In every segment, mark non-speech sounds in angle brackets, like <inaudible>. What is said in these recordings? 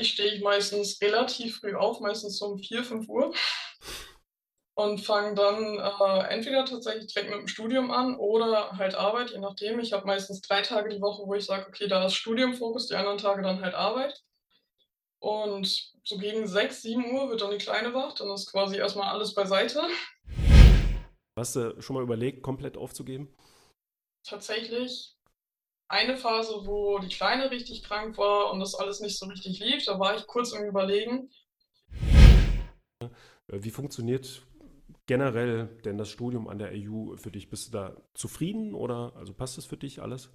stehe ich meistens relativ früh auf, meistens um 4, 5 Uhr und fange dann, äh, entweder tatsächlich direkt mit dem Studium an oder halt Arbeit, je nachdem. Ich habe meistens 3 Tage die Woche, wo ich sage: „Okay, da ist Studium-Fokus“, die anderen Tage dann halt Arbeit. Und so gegen 6, 7 wird dann die Kleine wach, dann ist quasi erst mal alles beiseite. Hast du schon mal überlegt, komplett aufzugeben? Tatsächlich eine Phase, wo die Kleine richtig krank war und das alles nicht so richtig lief, da war ich kurz im Überlegen. Äh, wie funktioniert generell denn das Studium an der AU für dich? Bist du da zufrieden oder also passt das für dich alles?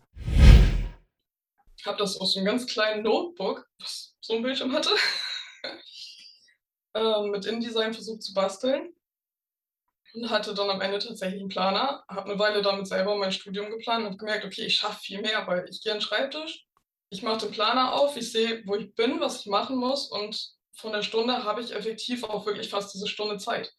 Ich habe das aus so 'nem ganz kleinen Notebook, was so 'n Bildschirm hatte, <laughs> ähm, mit InDesign versucht zu basteln und hatte dann am Ende tatsächlich 'n Planer, habe 'ne Weile damit selber mein Studium geplant und gemerkt: „Okay, ich schaffe viel mehr“, weil ich gehe an 'n Schreibtisch, ich mache den Planer auf, ich sehe, wo ich bin, was ich machen muss und von der Stunde habe ich effektiv auch wirklich fast diese Stunde Zeit.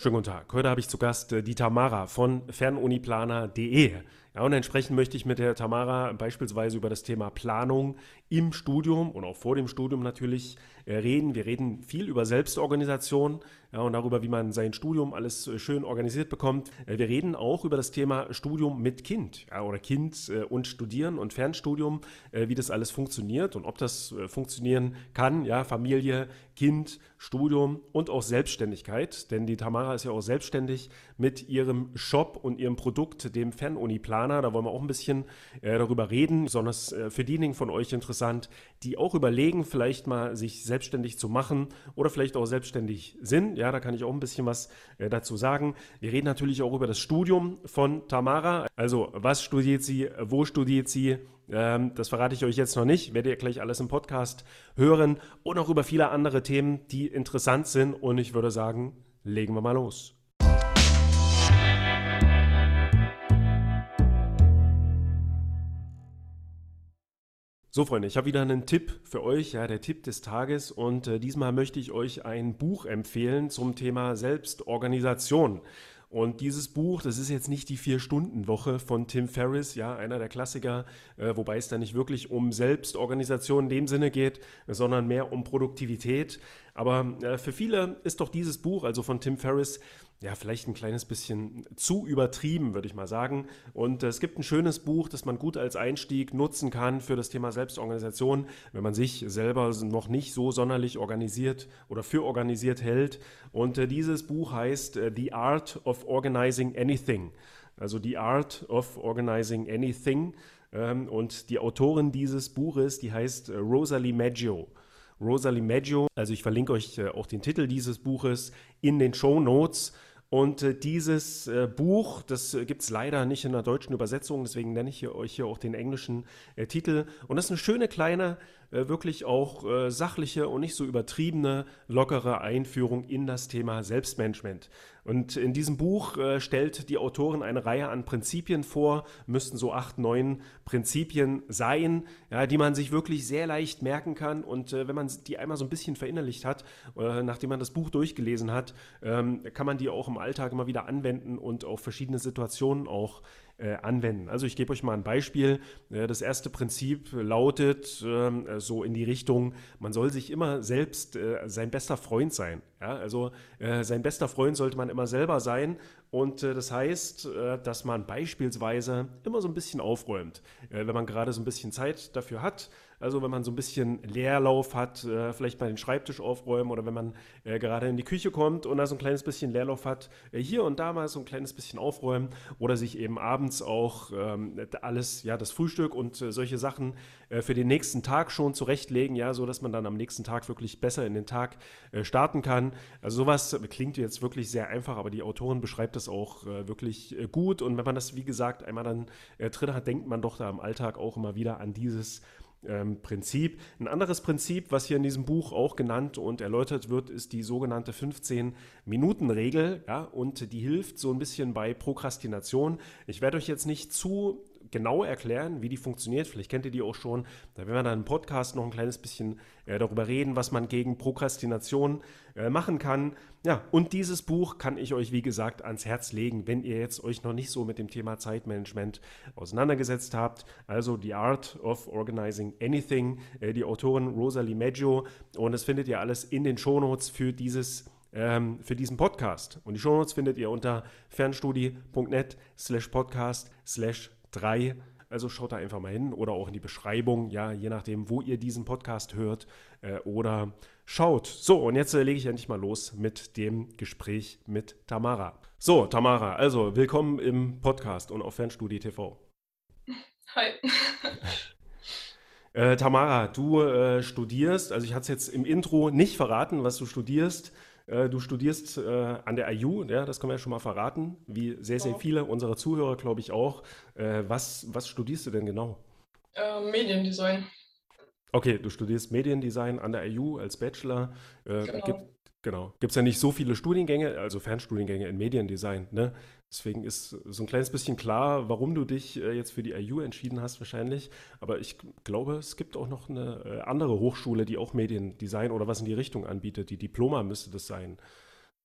Schönen guten Tag. Heute habe ich zu Gast äh, die Tamara von fernuniplaner.de. Ja, und entsprechend möchte ich mit der Tamara beispielsweise über das Thema Planung im Studium und auch vor dem Studium natürlich äh, reden. Wir reden viel über Selbstorganisation ja, und darüber, wie man sein Studium alles äh, schön organisiert bekommt. Äh, wir reden auch über das Thema Studium mit Kind ja, oder Kind und Studieren und Fernstudium, wie das alles funktioniert und ob das funktionieren kann. Ja, Familie, Kind, Studium und auch Selbstständigkeit. Denn die Tamara ist ja auch selbstständig mit ihrem Shop und ihrem Produkt, dem Fernuni-Planer. Da wollen wir auch ein bisschen darüber reden. Besonders für diejenigen von euch interessant, die auch überlegen, vielleicht mal sich selbstständig zu machen oder vielleicht auch selbstständig sind ja, da kann ich auch ein bisschen was äh, dazu sagen. Wir reden natürlich auch über das Studium von Tamara. Also, was studiert sie? Wo studiert sie? Ähm, das verrate ich euch jetzt noch nicht. Werdet ihr gleich alles im Podcast hören und auch über viele andere Themen, die interessant sind. Und ich würde sagen, legen wir mal los. So, Freunde, ich habe wieder einen Tipp für euch, ja, der Tipp des Tages. Und äh, diesmal möchte ich euch ein Buch empfehlen zum Thema Selbstorganisation. Und dieses Buch, das ist jetzt nicht die Vier-Stunden-Woche von Tim Ferriss, ja, einer der Klassiker, äh, wobei es da nicht wirklich um Selbstorganisation in dem Sinne geht, sondern mehr um Produktivität. Aber äh, für viele ist doch dieses Buch, also von Tim Ferriss, ja, vielleicht ein kleines bisschen zu übertrieben, würde ich mal sagen. Und äh, es gibt ein schönes Buch, das man gut als Einstieg nutzen kann für das Thema Selbstorganisation, wenn man sich selber noch nicht so sonderlich organisiert oder für organisiert hält. Und äh, dieses Buch heißt äh, The Art of Organizing Anything. Also The Art of Organizing Anything. Ähm, und die Autorin dieses Buches, die heißt Rosalie Maggio. Rosalie Maggio, also ich verlinke euch auch den Titel dieses Buches in den Show Notes. Und äh, dieses äh, Buch, das äh, gibt es leider nicht in der deutschen Übersetzung, deswegen nenne ich euch hier auch den englischen äh, Titel. Und das ist eine schöne kleine äh, wirklich auch äh, sachliche und nicht so übertriebene, lockere Einführung in das Thema Selbstmanagement. Und in diesem Buch äh, stellt die Autorin eine Reihe an Prinzipien vor, müssten so acht, neun Prinzipien sein, ja, die man sich wirklich sehr leicht merken kann. Und äh, wenn man die einmal so ein bisschen verinnerlicht hat, nachdem man das Buch durchgelesen hat, ähm, kann man die auch im Alltag immer wieder anwenden und auf verschiedene Situationen auch äh, anwenden. Also ich gebe euch mal ein Beispiel. Äh, das erste Prinzip lautet ähm, so in die Richtung, man soll sich immer selbst äh, sein bester Freund sein. Ja, also äh, sein bester Freund sollte man immer selber sein und äh, das heißt, äh, dass man beispielsweise immer so ein bisschen aufräumt, wenn man gerade so ein bisschen Zeit dafür hat. Also wenn man so ein bisschen Leerlauf hat, äh, vielleicht mal den Schreibtisch aufräumen oder wenn man äh, gerade in die Küche kommt und da so ein kleines bisschen Leerlauf hat, äh, hier und da mal so ein kleines bisschen aufräumen oder sich eben abends auch ähm, alles, ja, das Frühstück und solche Sachen für den nächsten Tag schon zurechtlegen, ja, so dass man dann am nächsten Tag wirklich besser in den Tag starten kann. Also sowas klingt jetzt wirklich sehr einfach, aber die Autorin beschreibt das auch wirklich gut und wenn man das, wie gesagt, einmal dann drin hat, denkt man doch da im Alltag auch immer wieder an dieses ähm, Prinzip. Ein anderes Prinzip, was hier in diesem Buch auch genannt und erläutert wird, ist die sogenannte 15-Minuten-Regel. Ja, und die hilft so ein bisschen bei Prokrastination. Ich werde euch jetzt nicht zu genau erklären, wie die funktioniert. Vielleicht kennt ihr die auch schon. Da werden wir dann im Podcast noch ein kleines bisschen äh, darüber reden, was man gegen Prokrastination äh, machen kann. Ja, und dieses Buch kann ich euch, wie gesagt, ans Herz legen, wenn ihr jetzt euch noch nicht so mit dem Thema Zeitmanagement auseinandergesetzt habt. Also The Art of Organizing Anything, äh, die Autorin Rosalie Maggio. Und das findet ihr alles in den Shownotes für dieses ähm, für diesen Podcast. Und die Shownotes findet ihr unter fernstudie.net slash podcast slash 3. Also schaut da einfach mal hin oder auch in die Beschreibung, ja, je nachdem, wo ihr diesen Podcast hört äh, oder schaut. So, und jetzt äh, lege ich endlich mal los mit dem Gespräch mit Tamara. So, Tamara, also willkommen im Podcast und auf Fernstudie TV. <laughs> Hi. Äh, Tamara, du äh, studierst, also ich hatte es jetzt im Intro nicht verraten, was du studierst. Äh, du studierst äh, an der IU, ja, das können wir ja schon mal verraten, wie sehr, sehr viele unserer Zuhörer, glaube ich, auch. Äh, was, was studierst du denn genau? Mediendesign. Okay, du studierst Mediendesign an der IU als Bachelor. Genau. Gibt, genau. Gibt es ja nicht so viele Studiengänge, also Fernstudiengänge in Mediendesign. Ne? Deswegen ist so ein kleines bisschen klar, warum du dich äh, jetzt für die IU entschieden hast, wahrscheinlich. Aber ich glaube, es gibt auch noch eine äh, andere Hochschule, die auch Mediendesign oder was in die Richtung anbietet. Die Diploma müsste das sein.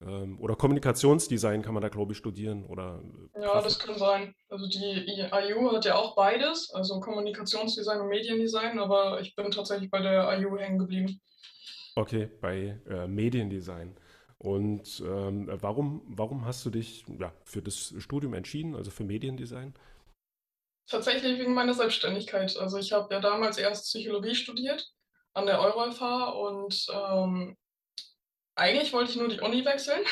Ähm, oder Kommunikationsdesign kann man da, glaube ich, studieren. Oder äh, ja, das kann sein. Also die IU hat ja auch beides, also Kommunikationsdesign und Mediendesign, aber ich bin tatsächlich bei der IU hängen geblieben. Okay, bei äh, Mediendesign. Und ähm, warum, warum hast du dich ja, für das Studium entschieden, also für Mediendesign? Tatsächlich wegen meiner Selbstständigkeit. Also ich habe ja damals erst Psychologie studiert an der EuroFH und ähm, eigentlich wollte ich nur die Uni wechseln.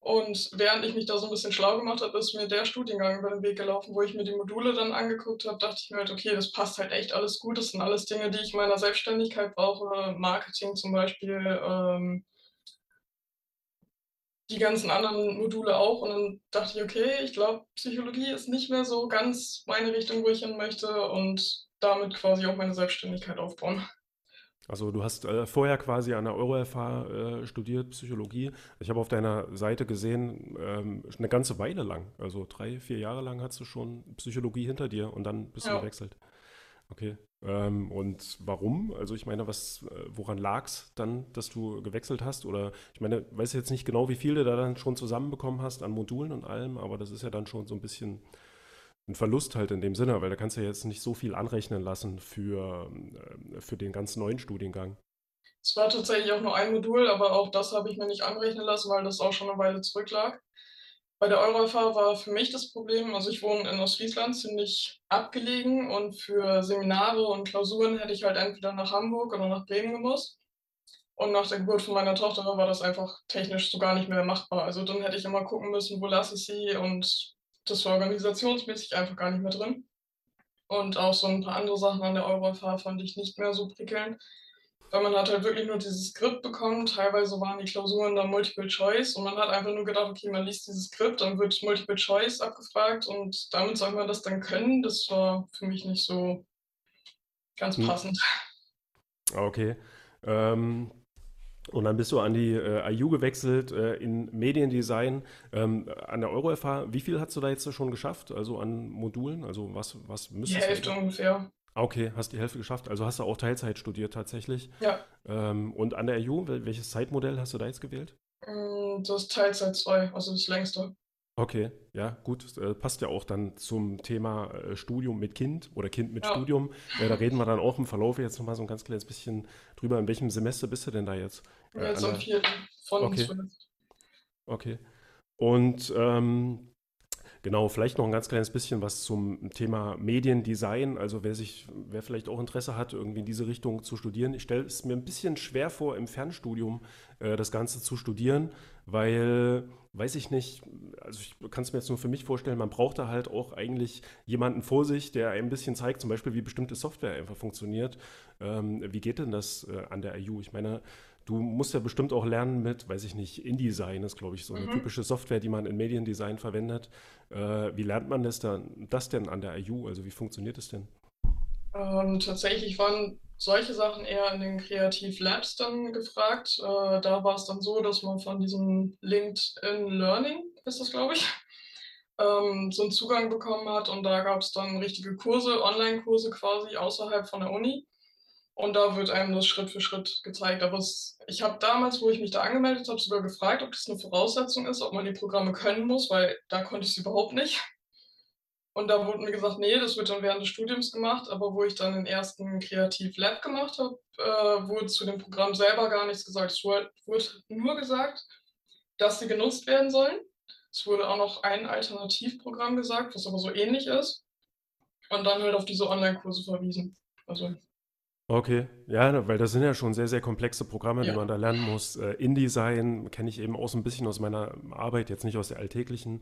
Und während ich mich da so ein bisschen schlau gemacht habe, ist mir der Studiengang über den Weg gelaufen, wo ich mir die Module dann angeguckt habe, dachte ich mir halt, okay, das passt halt echt alles gut. Das sind alles Dinge, die ich meiner Selbstständigkeit brauche. Marketing zum Beispiel, ähm, die ganzen anderen Module auch. Und dann dachte ich, okay, ich glaube, Psychologie ist nicht mehr so ganz meine Richtung, wo ich hin möchte und damit quasi auch meine Selbstständigkeit aufbauen. Also du hast äh, vorher quasi an der EuroFH äh, studiert, Psychologie. Ich habe auf deiner Seite gesehen, ähm, eine ganze Weile lang, also drei, vier Jahre lang hast du schon Psychologie hinter dir und dann bist ja. du gewechselt. Okay. Ähm, und warum? Also ich meine, was, äh, woran lag es dann, dass du gewechselt hast? Oder ich meine, weiß jetzt nicht genau, wie viel du da dann schon zusammenbekommen hast an Modulen und allem, aber das ist ja dann schon so ein bisschen ein Verlust halt in dem Sinne, weil da kannst du ja jetzt nicht so viel anrechnen lassen für, äh, für den ganz neuen Studiengang. Es war tatsächlich auch nur ein Modul, aber auch das habe ich mir nicht anrechnen lassen, weil das auch schon eine Weile zurücklag. Bei der EuroFH war für mich das Problem, also ich wohne in Ostfriesland, ziemlich abgelegen und für Seminare und Klausuren hätte ich halt entweder nach Hamburg oder nach Bremen gemusst. Und nach der Geburt von meiner Tochter war das einfach technisch so gar nicht mehr machbar. Also dann hätte ich immer gucken müssen, wo lasse ich sie und das war organisationsmäßig einfach gar nicht mehr drin. Und auch so ein paar andere Sachen an der EuroFH fand ich nicht mehr so prickelnd weil man hat halt wirklich nur dieses Skript bekommen. Teilweise waren die Klausuren dann Multiple Choice und man hat einfach nur gedacht, okay, man liest dieses Skript, dann wird Multiple Choice abgefragt und damit soll man das dann können. Das war für mich nicht so ganz hm. passend. Okay. Ähm, und dann bist du an die äh, IU gewechselt äh, in Mediendesign. Ähm, an der EuroFH, wie viel hast du da jetzt schon geschafft? Also an Modulen? Also was, was müsstest Die Hälfte ungefähr. Okay, hast die Hälfte geschafft. Also hast du auch Teilzeit studiert tatsächlich. Ja. Ähm, und an der EU, welches Zeitmodell hast du da jetzt gewählt? Mm, das Teilzeit 2, also das längste. Okay, ja, gut. Äh, passt ja auch dann zum Thema äh, Studium mit Kind oder Kind mit ja. Studium. Äh, da reden wir dann auch im Verlauf jetzt nochmal so ein ganz kleines bisschen drüber. In welchem Semester bist du denn da jetzt? Äh, jetzt am vierten von okay. Okay. Und ähm, Genau, vielleicht noch ein ganz kleines bisschen was zum Thema Mediendesign. Also wer sich, wer vielleicht auch Interesse hat, irgendwie in diese Richtung zu studieren. Ich stelle es mir ein bisschen schwer vor, im Fernstudium äh, das Ganze zu studieren, weil, weiß ich nicht, also ich kann es mir jetzt nur für mich vorstellen, man braucht da halt auch eigentlich jemanden vor sich, der ein bisschen zeigt, zum Beispiel, wie bestimmte Software einfach funktioniert. Ähm, wie geht denn das äh, an der IU? Ich meine, Du musst ja bestimmt auch lernen mit, weiß ich nicht, InDesign ist, glaube ich, so eine mhm. typische Software, die man in Mediendesign verwendet. Äh, wie lernt man das, dann, das denn an der IU? Also wie funktioniert das denn? Ähm, tatsächlich waren solche Sachen eher in den Kreativ Labs dann gefragt. Äh, da war es dann so, dass man von diesem LinkedIn Learning, ist das, glaube ich, <laughs> ähm, so einen Zugang bekommen hat und da gab es dann richtige Kurse, Online-Kurse quasi außerhalb von der Uni. Und da wird einem das Schritt für Schritt gezeigt. Aber es, ich habe damals, wo ich mich da angemeldet habe, sogar gefragt, ob das eine Voraussetzung ist, ob man die Programme können muss, weil da konnte ich es überhaupt nicht. Und da wurde mir gesagt, nee, das wird dann während des Studiums gemacht. Aber wo ich dann den ersten Kreativ Lab gemacht habe, äh, wurde zu dem Programm selber gar nichts gesagt. Es wurde, wurde nur gesagt, dass sie genutzt werden sollen. Es wurde auch noch ein Alternativprogramm gesagt, was aber so ähnlich ist. Und dann halt auf diese Online-Kurse verwiesen. Also Okay, ja, weil das sind ja schon sehr, sehr komplexe Programme, die ja. man da lernen muss. Äh, InDesign kenne ich eben auch so ein bisschen aus meiner Arbeit, jetzt nicht aus der alltäglichen,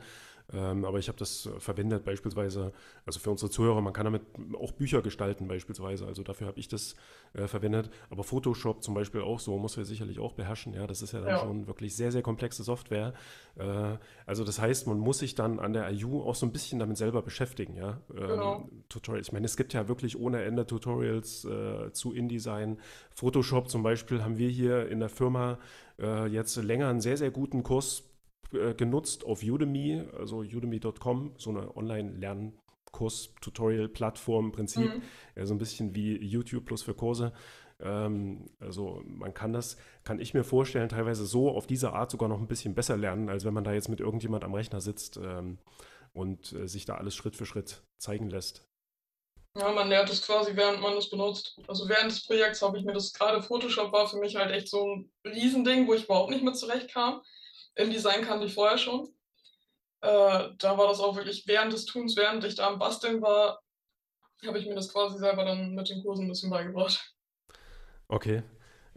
ähm, aber ich habe das verwendet beispielsweise, also für unsere Zuhörer, man kann damit auch Bücher gestalten beispielsweise, also dafür habe ich das äh, verwendet. Aber Photoshop zum Beispiel auch so, muss man sicherlich auch beherrschen, ja, das ist ja dann Ja, schon wirklich sehr, sehr komplexe Software. Äh, also das heißt, man muss sich dann an der IU auch so ein bisschen damit selber beschäftigen, ja. genau. Ähm, Tutorials, ich meine, es gibt ja wirklich ohne Ende Tutorials äh, zu InDesign. Photoshop zum Beispiel haben wir hier in der Firma äh, jetzt länger einen sehr, sehr guten Kurs genutzt auf Udemy, also udemy.com, so eine Online-Lernkurs, Tutorial-Plattform im Prinzip, Mhm. so ein bisschen wie YouTube plus für Kurse. Ähm, also man kann das, kann ich mir vorstellen, teilweise so auf diese Art sogar noch ein bisschen besser lernen, als wenn man da jetzt mit irgendjemand am Rechner sitzt ähm, und äh, sich da alles Schritt für Schritt zeigen lässt. Ja, man lernt es quasi, während man es benutzt. Also während des Projekts habe ich mir das gerade Photoshop war für mich halt echt so ein Riesending, wo ich überhaupt nicht mit zurechtkam. InDesign kannte ich vorher schon. Äh, da war das auch wirklich während des Tuns, während ich da am Basteln war, habe ich mir das quasi selber dann mit den Kursen ein bisschen beigebracht. Okay.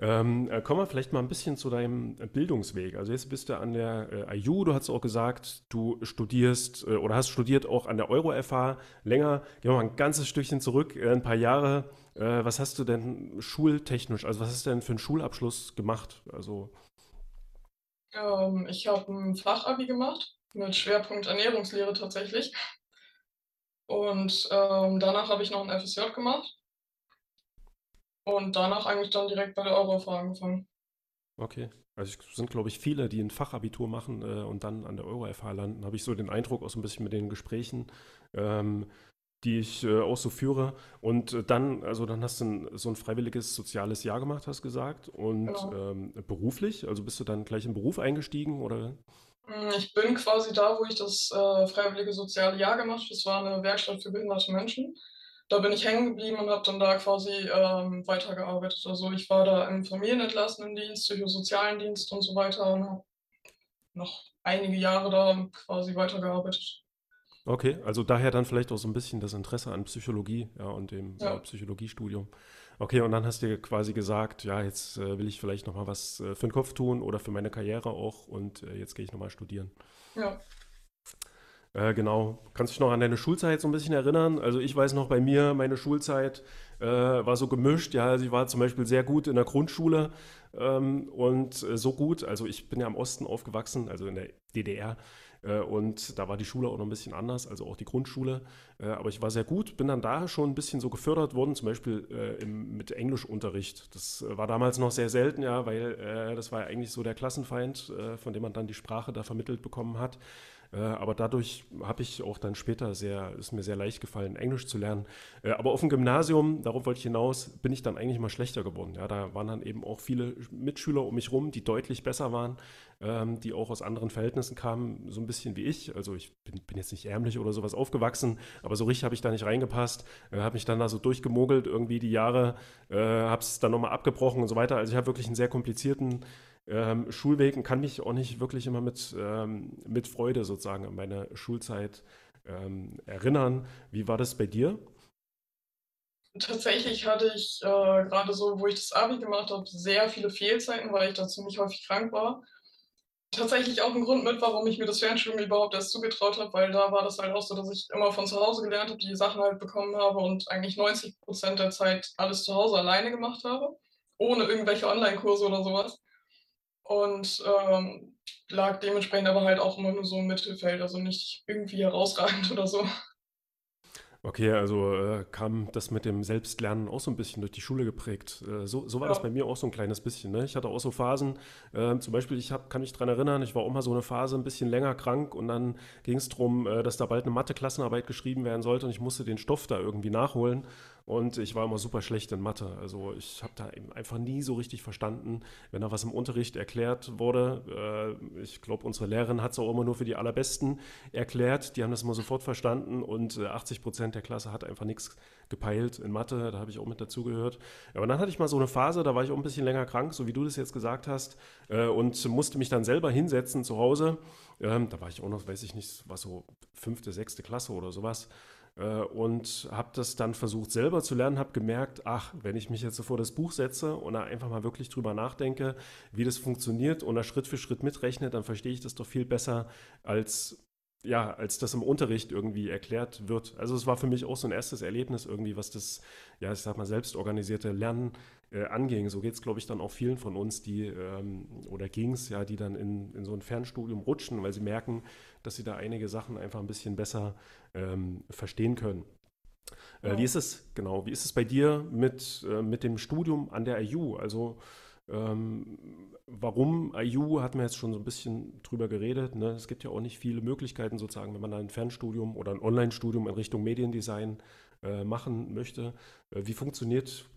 Ähm, äh, kommen wir vielleicht mal ein bisschen zu deinem Bildungsweg. Also jetzt bist du an der äh, IU, du hast auch gesagt, du studierst äh, oder hast studiert auch an der Euro-FH länger. Gehen wir mal ein ganzes Stückchen zurück, äh, ein paar Jahre. Äh, was hast du denn schultechnisch, also was hast du denn für einen Schulabschluss gemacht? Also, Ähm, ich habe ein Fachabi gemacht mit Schwerpunkt Ernährungslehre tatsächlich. Und ähm, danach habe ich noch ein FSJ gemacht und danach eigentlich dann direkt bei der Euro-FH angefangen. okay. Also es sind, glaube ich, viele, die ein Fachabitur machen äh, und dann an der Euro-FH landen. Habe ich so den Eindruck, auch so ein bisschen mit den Gesprächen. Ähm, die ich äh, auch so führe. Und äh, dann, also dann hast du ein, so ein freiwilliges soziales Jahr gemacht, hast gesagt. Und Genau. ähm, beruflich, also bist du dann gleich im Beruf eingestiegen oder? Hm, ich bin quasi da, wo ich das, äh, freiwillige soziale Jahr gemacht habe. Das war eine Werkstatt für behinderte Menschen. Da bin ich hängen geblieben und habe dann da quasi, ähm, weitergearbeitet. Also, ich war da im Familienentlassenendienst, psychosozialen Dienst und so weiter und habe noch einige Jahre da quasi weitergearbeitet. Okay, also daher dann vielleicht auch so ein bisschen das Interesse an Psychologie, ja, und dem äh, Ja, Psychologiestudium. Okay, und dann hast du quasi gesagt, ja, jetzt äh, will ich vielleicht noch mal was äh, für den Kopf tun oder für meine Karriere auch und äh, jetzt gehe ich noch mal studieren. ja. Äh, genau. Kannst du dich noch an deine Schulzeit so ein bisschen erinnern? Also ich weiß noch bei mir, meine Schulzeit äh, war so gemischt. Ja, also ich war zum Beispiel sehr gut in der Grundschule ähm, und äh, so gut. Also ich bin ja im Osten aufgewachsen, also in der DDR. Äh, und da war die Schule auch noch ein bisschen anders, also auch die Grundschule. Äh, aber ich war sehr gut, bin dann da schon ein bisschen so gefördert worden, zum Beispiel äh, mit Englischunterricht. Das war damals noch sehr selten, ja, weil das war ja eigentlich so der Klassenfeind, von dem man dann die Sprache da vermittelt bekommen hat. Äh, aber dadurch habe ich auch dann später sehr, ist mir sehr leicht gefallen, Englisch zu lernen. Äh, aber auf dem Gymnasium, darauf wollte ich hinaus, bin ich dann eigentlich mal schlechter geworden. Ja, da waren dann eben auch viele Mitschüler um mich rum, die deutlich besser waren, ähm, die auch aus anderen Verhältnissen kamen, so ein bisschen wie ich. Also ich bin, bin jetzt nicht ärmlich oder sowas aufgewachsen, aber so richtig habe ich da nicht reingepasst. Äh, habe mich dann da so durchgemogelt irgendwie die Jahre, habe es dann nochmal abgebrochen und so weiter. Also ich habe wirklich einen sehr komplizierten ähm, Schulweg kann mich auch nicht wirklich immer mit, ähm, mit Freude sozusagen an meine Schulzeit ähm, erinnern. Wie war das bei dir? Tatsächlich hatte ich, äh, grade so, wo ich das Abi gemacht habe, sehr viele Fehlzeiten, weil ich da ziemlich häufig krank war. Tatsächlich auch 'n Grund mit, warum ich mir das Fernstudium überhaupt erst zugetraut habe, weil da war das halt auch so, dass ich immer von zu Hause gelernt habe, die Sachen halt bekommen habe und eigentlich 90% der Zeit alles zu Hause alleine gemacht habe, ohne irgendwelche Onlinekurse oder so was. Und, ähm, lag dementsprechend aber halt auch immer nur so im Mittelfeld, also nicht irgendwie herausragend <laughs> oder so. Okay, also äh, kam das mit dem Selbstlernen auch so ein bisschen durch die Schule geprägt. Äh, so, so war Ja. das bei mir auch so ein kleines bisschen. Ne? Ich hatte auch so Phasen, äh, zum Beispiel, ich hab, kann mich dran erinnern, ich war auch mal so eine Phase ein bisschen länger krank und dann ging es darum, äh, dass da bald eine Mathe-Klassenarbeit geschrieben werden sollte und ich musste den Stoff da irgendwie nachholen und ich war immer super schlecht in Mathe. Also ich habe da eben einfach nie so richtig verstanden, wenn da was im Unterricht erklärt wurde. Äh, ich glaube, unsere Lehrerin hat es auch immer nur für die Allerbesten erklärt. Die haben das immer sofort verstanden und äh, 80 Prozent der Klasse hat einfach nichts gepeilt in Mathe. Da habe ich auch mit dazugehört. Aber dann hatte ich mal so eine Phase, da war ich auch ein bisschen länger krank, so wie du das jetzt gesagt hast, äh, und musste mich dann selber hinsetzen zu Hause. Ähm, da war ich auch noch, weiß ich nicht, war so fünfte, sechste Klasse oder sowas. Äh, und habe das dann versucht selber zu lernen, habe gemerkt, ach, wenn ich mich jetzt so vor das Buch setze und da einfach mal wirklich drüber nachdenke, wie das funktioniert und da Schritt für Schritt mitrechne, dann verstehe ich das doch viel besser als ja, als das im Unterricht irgendwie erklärt wird. Also es war für mich auch so ein erstes Erlebnis irgendwie, was das, ja, ich sag mal, selbstorganisierte Lernen äh, anging. So geht es, glaube ich, dann auch vielen von uns, die, ähm, oder ging es, ja, die dann in, in so ein Fernstudium rutschen, weil sie merken, dass sie da einige Sachen einfach ein bisschen besser ähm, verstehen können. Äh, wie Ja. ist es, genau, wie ist es bei dir mit, äh, mit dem Studium an der IU? Also ähm, warum IU, hatten wir jetzt schon so ein bisschen drüber geredet. Ne? Es gibt ja auch nicht viele Möglichkeiten sozusagen, wenn man da ein Fernstudium oder ein Online-Studium in Richtung Mediendesign äh, machen möchte. Äh, wie funktioniert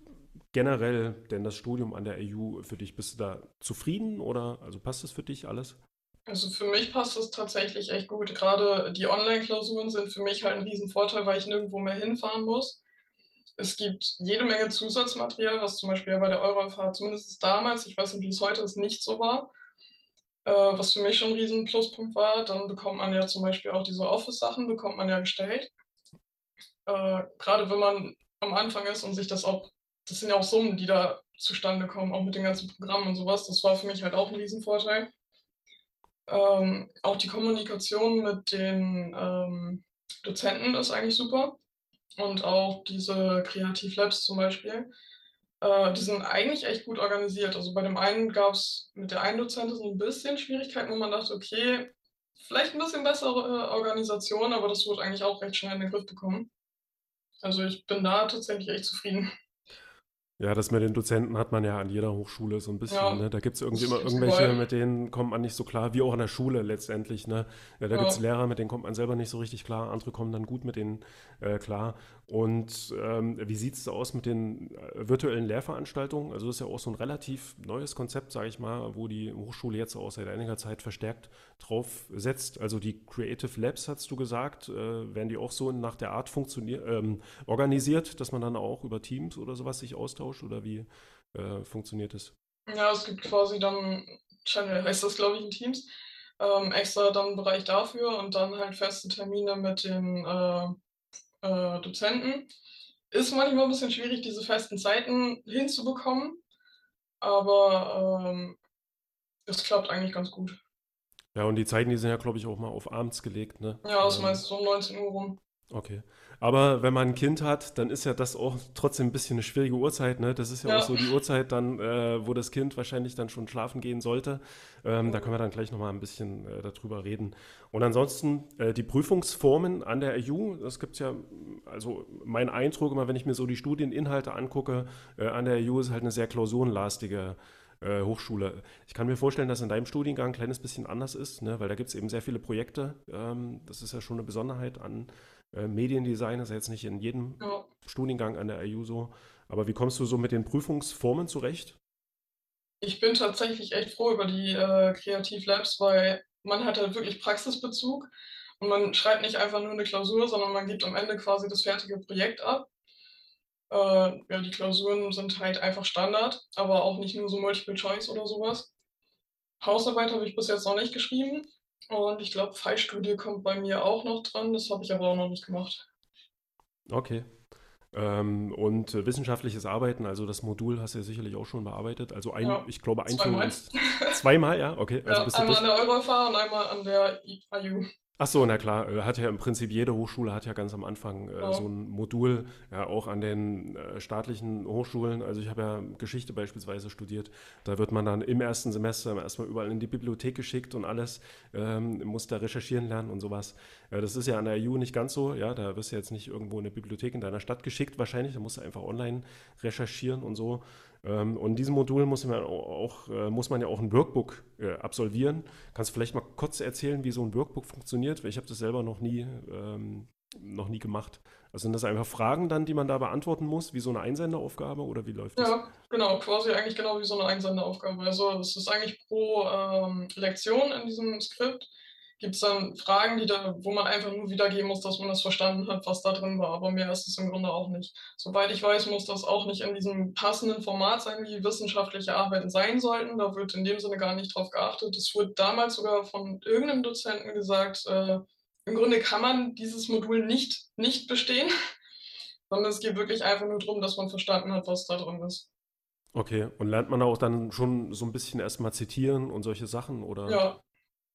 generell denn das Studium an der IU für dich? Bist du da zufrieden oder also passt es für dich alles? Also für mich passt es tatsächlich echt gut. Gerade die Online-Klausuren sind für mich halt ein Riesenvorteil, weil ich nirgendwo mehr hinfahren muss. Es gibt jede Menge Zusatzmaterial, was zum Beispiel bei der Eurofahrt, zumindest damals, ich weiß nicht, wie es heute ist, nicht so war, äh, was für mich schon ein riesen Pluspunkt war. Dann bekommt man ja zum Beispiel auch diese Office-Sachen, bekommt man ja gestellt. Äh, gerade wenn man am Anfang ist und sich das auch, das sind ja auch Summen, die da zustande kommen, auch mit den ganzen Programmen und sowas. Das war für mich halt auch ein Riesenvorteil. Ähm, auch die Kommunikation mit den ähm, Dozenten ist eigentlich super. Und auch diese Kreativlabs zum Beispiel, äh, die sind eigentlich echt gut organisiert. Also bei dem einen gab es mit der einen Dozentin so ein bisschen Schwierigkeiten, wo man dachte, okay, vielleicht ein bisschen bessere äh, Organisation, aber das wurde eigentlich auch recht schnell in den Griff bekommen. Also ich bin da tatsächlich echt zufrieden. Ja, das mit den Dozenten hat man ja an jeder Hochschule so ein bisschen. Ja, Ne? Da gibt es irgendwie immer irgendwelche, mit denen kommt man nicht so klar, wie auch an der Schule letztendlich. Ne? Ja, da gibt es Ja. Lehrer, mit denen kommt man selber nicht so richtig klar, andere kommen dann gut mit denen äh, klar. Und ähm, wie sieht es aus mit den äh, virtuellen Lehrveranstaltungen? Also das ist ja auch so ein relativ neues Konzept, sage ich mal, wo die Hochschule jetzt auch seit einiger Zeit verstärkt drauf setzt. Also die Creative Labs, hast du gesagt, äh, werden die auch so nach der Art funktionier ähm, organisiert, dass man dann auch über Teams oder sowas sich austauscht oder wie äh, funktioniert es? Ja, es gibt quasi dann Channel, heißt das, glaube ich, in Teams, ähm, extra dann einen Bereich dafür und dann halt feste Termine mit den äh, äh, Dozenten. Ist manchmal ein bisschen schwierig, diese festen Zeiten hinzubekommen, aber ähm, es klappt eigentlich ganz gut. Ja, und die Zeiten, die sind ja, glaube ich, auch mal auf abends gelegt, ne? Ja, ist Ähm, meist so um 19 Uhr rum. okay. Aber wenn man ein Kind hat, dann ist ja das auch trotzdem ein bisschen eine schwierige Uhrzeit, ne? Das ist ja auch Ja, so die Uhrzeit dann, äh, wo das Kind wahrscheinlich dann schon schlafen gehen sollte. Ähm, da können wir dann gleich nochmal ein bisschen äh, darüber reden. Und ansonsten äh, die Prüfungsformen an der EU, das gibt es ja, also mein Eindruck immer, wenn ich mir so die Studieninhalte angucke, äh, an der EU ist halt eine sehr klausurenlastige äh, Hochschule. Ich kann mir vorstellen, dass in deinem Studiengang ein kleines bisschen anders ist, ne? weil da gibt es eben sehr viele Projekte. Ähm, das ist ja schon eine Besonderheit an äh, Mediendesign, ist ja jetzt nicht in jedem ja. Studiengang an der IU so. Aber wie kommst du so mit den Prüfungsformen zurecht? Ich bin tatsächlich echt froh über die äh, Kreativlabs, weil man hat halt wirklich Praxisbezug und man schreibt nicht einfach nur eine Klausur, sondern man gibt am Ende quasi das fertige Projekt ab. Äh, ja, die Klausuren sind halt einfach Standard, aber auch nicht nur so Multiple Choice oder sowas. Hausarbeit habe ich bis jetzt noch nicht geschrieben und ich glaube, Fallstudie kommt bei mir auch noch dran, das habe ich aber auch noch nicht gemacht. Okay. Ähm, und äh, wissenschaftliches Arbeiten, also das Modul hast du ja sicherlich auch schon bearbeitet. Also ein, Ja, ich glaube, Einführung zweimal. ins zweimal, ja, okay. Also Ja, einmal durch. an der Eurofar und einmal an der IU. Ach so, na klar, äh, hat ja im Prinzip jede Hochschule hat ja ganz am Anfang äh, Ja. so ein Modul, ja auch an den äh, staatlichen Hochschulen. Also ich habe ja Geschichte beispielsweise studiert. Da wird man dann im ersten Semester erstmal überall in die Bibliothek geschickt und alles, ähm, muss da recherchieren lernen und sowas. Äh, das ist ja an der EU nicht ganz so, ja, da wirst du jetzt nicht irgendwo in eine Bibliothek in deiner Stadt geschickt wahrscheinlich, da musst du einfach online recherchieren und so. Ähm, und in diesem Modul muss man auch, äh, muss man ja auch ein Workbook äh, absolvieren. Kannst du vielleicht mal kurz erzählen, wie so ein Workbook funktioniert? Weil ich habe das selber noch nie, ähm, noch nie gemacht. Also sind das einfach Fragen dann, die man da beantworten muss, wie so eine Einsenderaufgabe oder wie läuft das? Ja, genau, quasi eigentlich genau wie so eine Einsenderaufgabe. Also es ist eigentlich pro ähm, Lektion in diesem Skript gibt es dann Fragen, die da, wo man einfach nur wiedergeben muss, dass man das verstanden hat, was da drin war. Aber mehr ist es im Grunde auch nicht. Soweit ich weiß, muss das auch nicht in diesem passenden Format sein, wie wissenschaftliche Arbeiten sein sollten. Da wird in dem Sinne gar nicht drauf geachtet. Es wurde damals sogar von irgendeinem Dozenten gesagt, äh, im Grunde kann man dieses Modul nicht, nicht bestehen, <laughs> sondern es geht wirklich einfach nur darum, dass man verstanden hat, was da drin ist. Okay, und lernt man auch dann schon so ein bisschen erstmal zitieren und solche Sachen oder? Ja,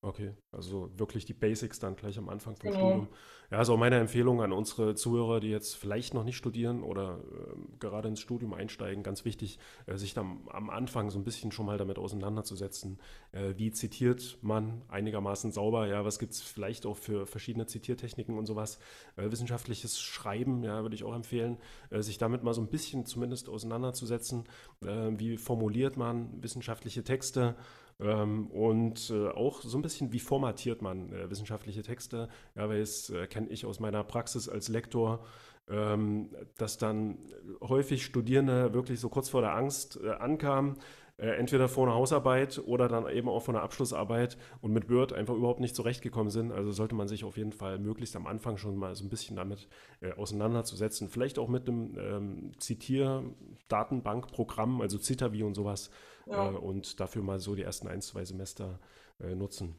Okay, also wirklich die Basics dann gleich am Anfang vom Genau. Studium. Ja, auch meine Empfehlung an unsere Zuhörer, die jetzt vielleicht noch nicht studieren oder ähm, gerade ins Studium einsteigen, ganz wichtig, äh, sich dann am Anfang so ein bisschen schon mal damit auseinanderzusetzen. Äh, wie zitiert man einigermaßen sauber? Ja, was gibt es vielleicht auch für verschiedene Zitiertechniken und sowas? Äh, wissenschaftliches Schreiben, ja, würde ich auch empfehlen, äh, sich damit mal so ein bisschen zumindest auseinanderzusetzen. Äh, wie formuliert man wissenschaftliche Texte? Ähm, und äh, auch so ein bisschen, wie formatiert man äh, wissenschaftliche Texte. Ja, weil es äh, kenne ich aus meiner Praxis als Lektor, ähm, dass dann häufig Studierende wirklich so kurz vor der Angst äh, ankamen, äh, entweder vor einer Hausarbeit oder dann eben auch vor einer Abschlussarbeit und mit Word einfach überhaupt nicht zurechtgekommen sind. Also sollte man sich auf jeden Fall möglichst am Anfang schon mal so ein bisschen damit äh, auseinanderzusetzen. Vielleicht auch mit einem ähm, Zitier-Datenbankprogramm, also Citavi und sowas ja. äh, und dafür mal so die ersten ein, zwei Semester äh, nutzen.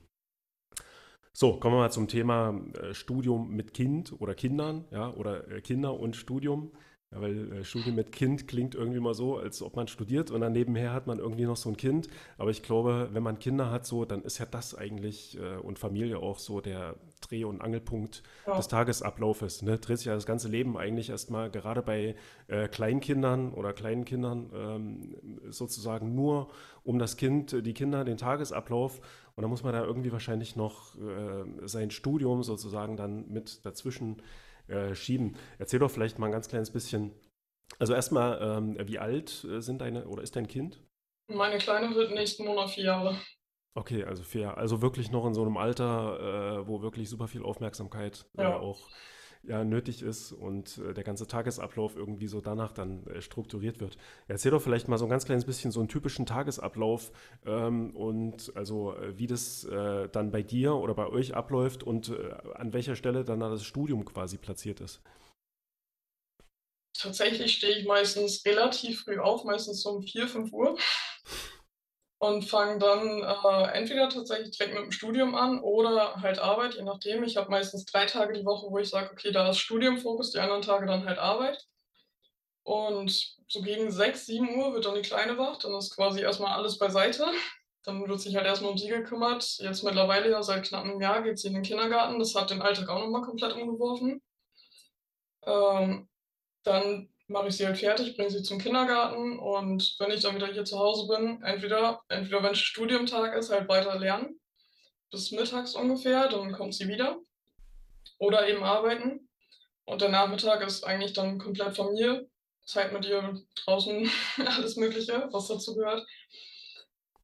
So, kommen wir mal zum Thema äh, Studium mit Kind oder Kindern, ja, oder äh, Kinder und Studium. Ja, weil äh, Studium mit Kind klingt irgendwie mal so, als ob man studiert und dann nebenher hat man irgendwie noch so ein Kind. Aber ich glaube, wenn man Kinder hat, so, dann ist ja das eigentlich äh, und Familie auch so der Dreh- und Angelpunkt Ja. des Tagesablaufes. Ne? Dreht sich ja das ganze Leben eigentlich erstmal gerade bei äh, Kleinkindern oder kleinen Kindern ähm, sozusagen nur um das Kind, äh, die Kinder, den Tagesablauf. Und da muss man da irgendwie wahrscheinlich noch äh, sein Studium sozusagen dann mit dazwischen äh, schieben. Erzähl doch vielleicht mal ein ganz kleines bisschen. Also erstmal, ähm, wie alt äh, sind deine oder ist dein Kind? Meine Kleine wird nächsten Monat vier Jahre. Okay, also fair. Also wirklich noch in so einem Alter, äh, wo wirklich super viel Aufmerksamkeit äh, Ja. auch ja, nötig ist und äh, der ganze Tagesablauf irgendwie so danach dann äh, strukturiert wird. Erzähl doch vielleicht mal so ein ganz kleines bisschen so einen typischen Tagesablauf ähm, und also äh, wie das äh, dann bei dir oder bei euch abläuft und äh, an welcher Stelle dann da das Studium quasi platziert ist. Tatsächlich stehe ich meistens relativ früh auf, meistens um 4, 5 Uhr. Und fange dann äh, entweder tatsächlich direkt mit dem Studium an oder halt Arbeit, je nachdem. Ich habe meistens drei Tage die Woche, wo ich sage, okay, da ist Studium Fokus, die anderen Tage dann halt Arbeit. Und so gegen 6, 7 Uhr wird dann die Kleine wach, dann ist quasi erstmal alles beiseite. Dann wird sich halt erstmal um sie gekümmert. Jetzt mittlerweile ja seit knapp einem Jahr geht sie in den Kindergarten. Das hat den Alltag auch nochmal komplett umgeworfen. Ähm, dann mache ich sie halt fertig, bringe sie zum Kindergarten und wenn ich dann wieder hier zu Hause bin, entweder, entweder wenn Studiumtag ist, halt weiter lernen, bis mittags ungefähr, dann kommt sie wieder. Oder eben arbeiten. Und der Nachmittag ist eigentlich dann komplett Familie. Zeit mit ihr draußen, <laughs> alles Mögliche, was dazu gehört.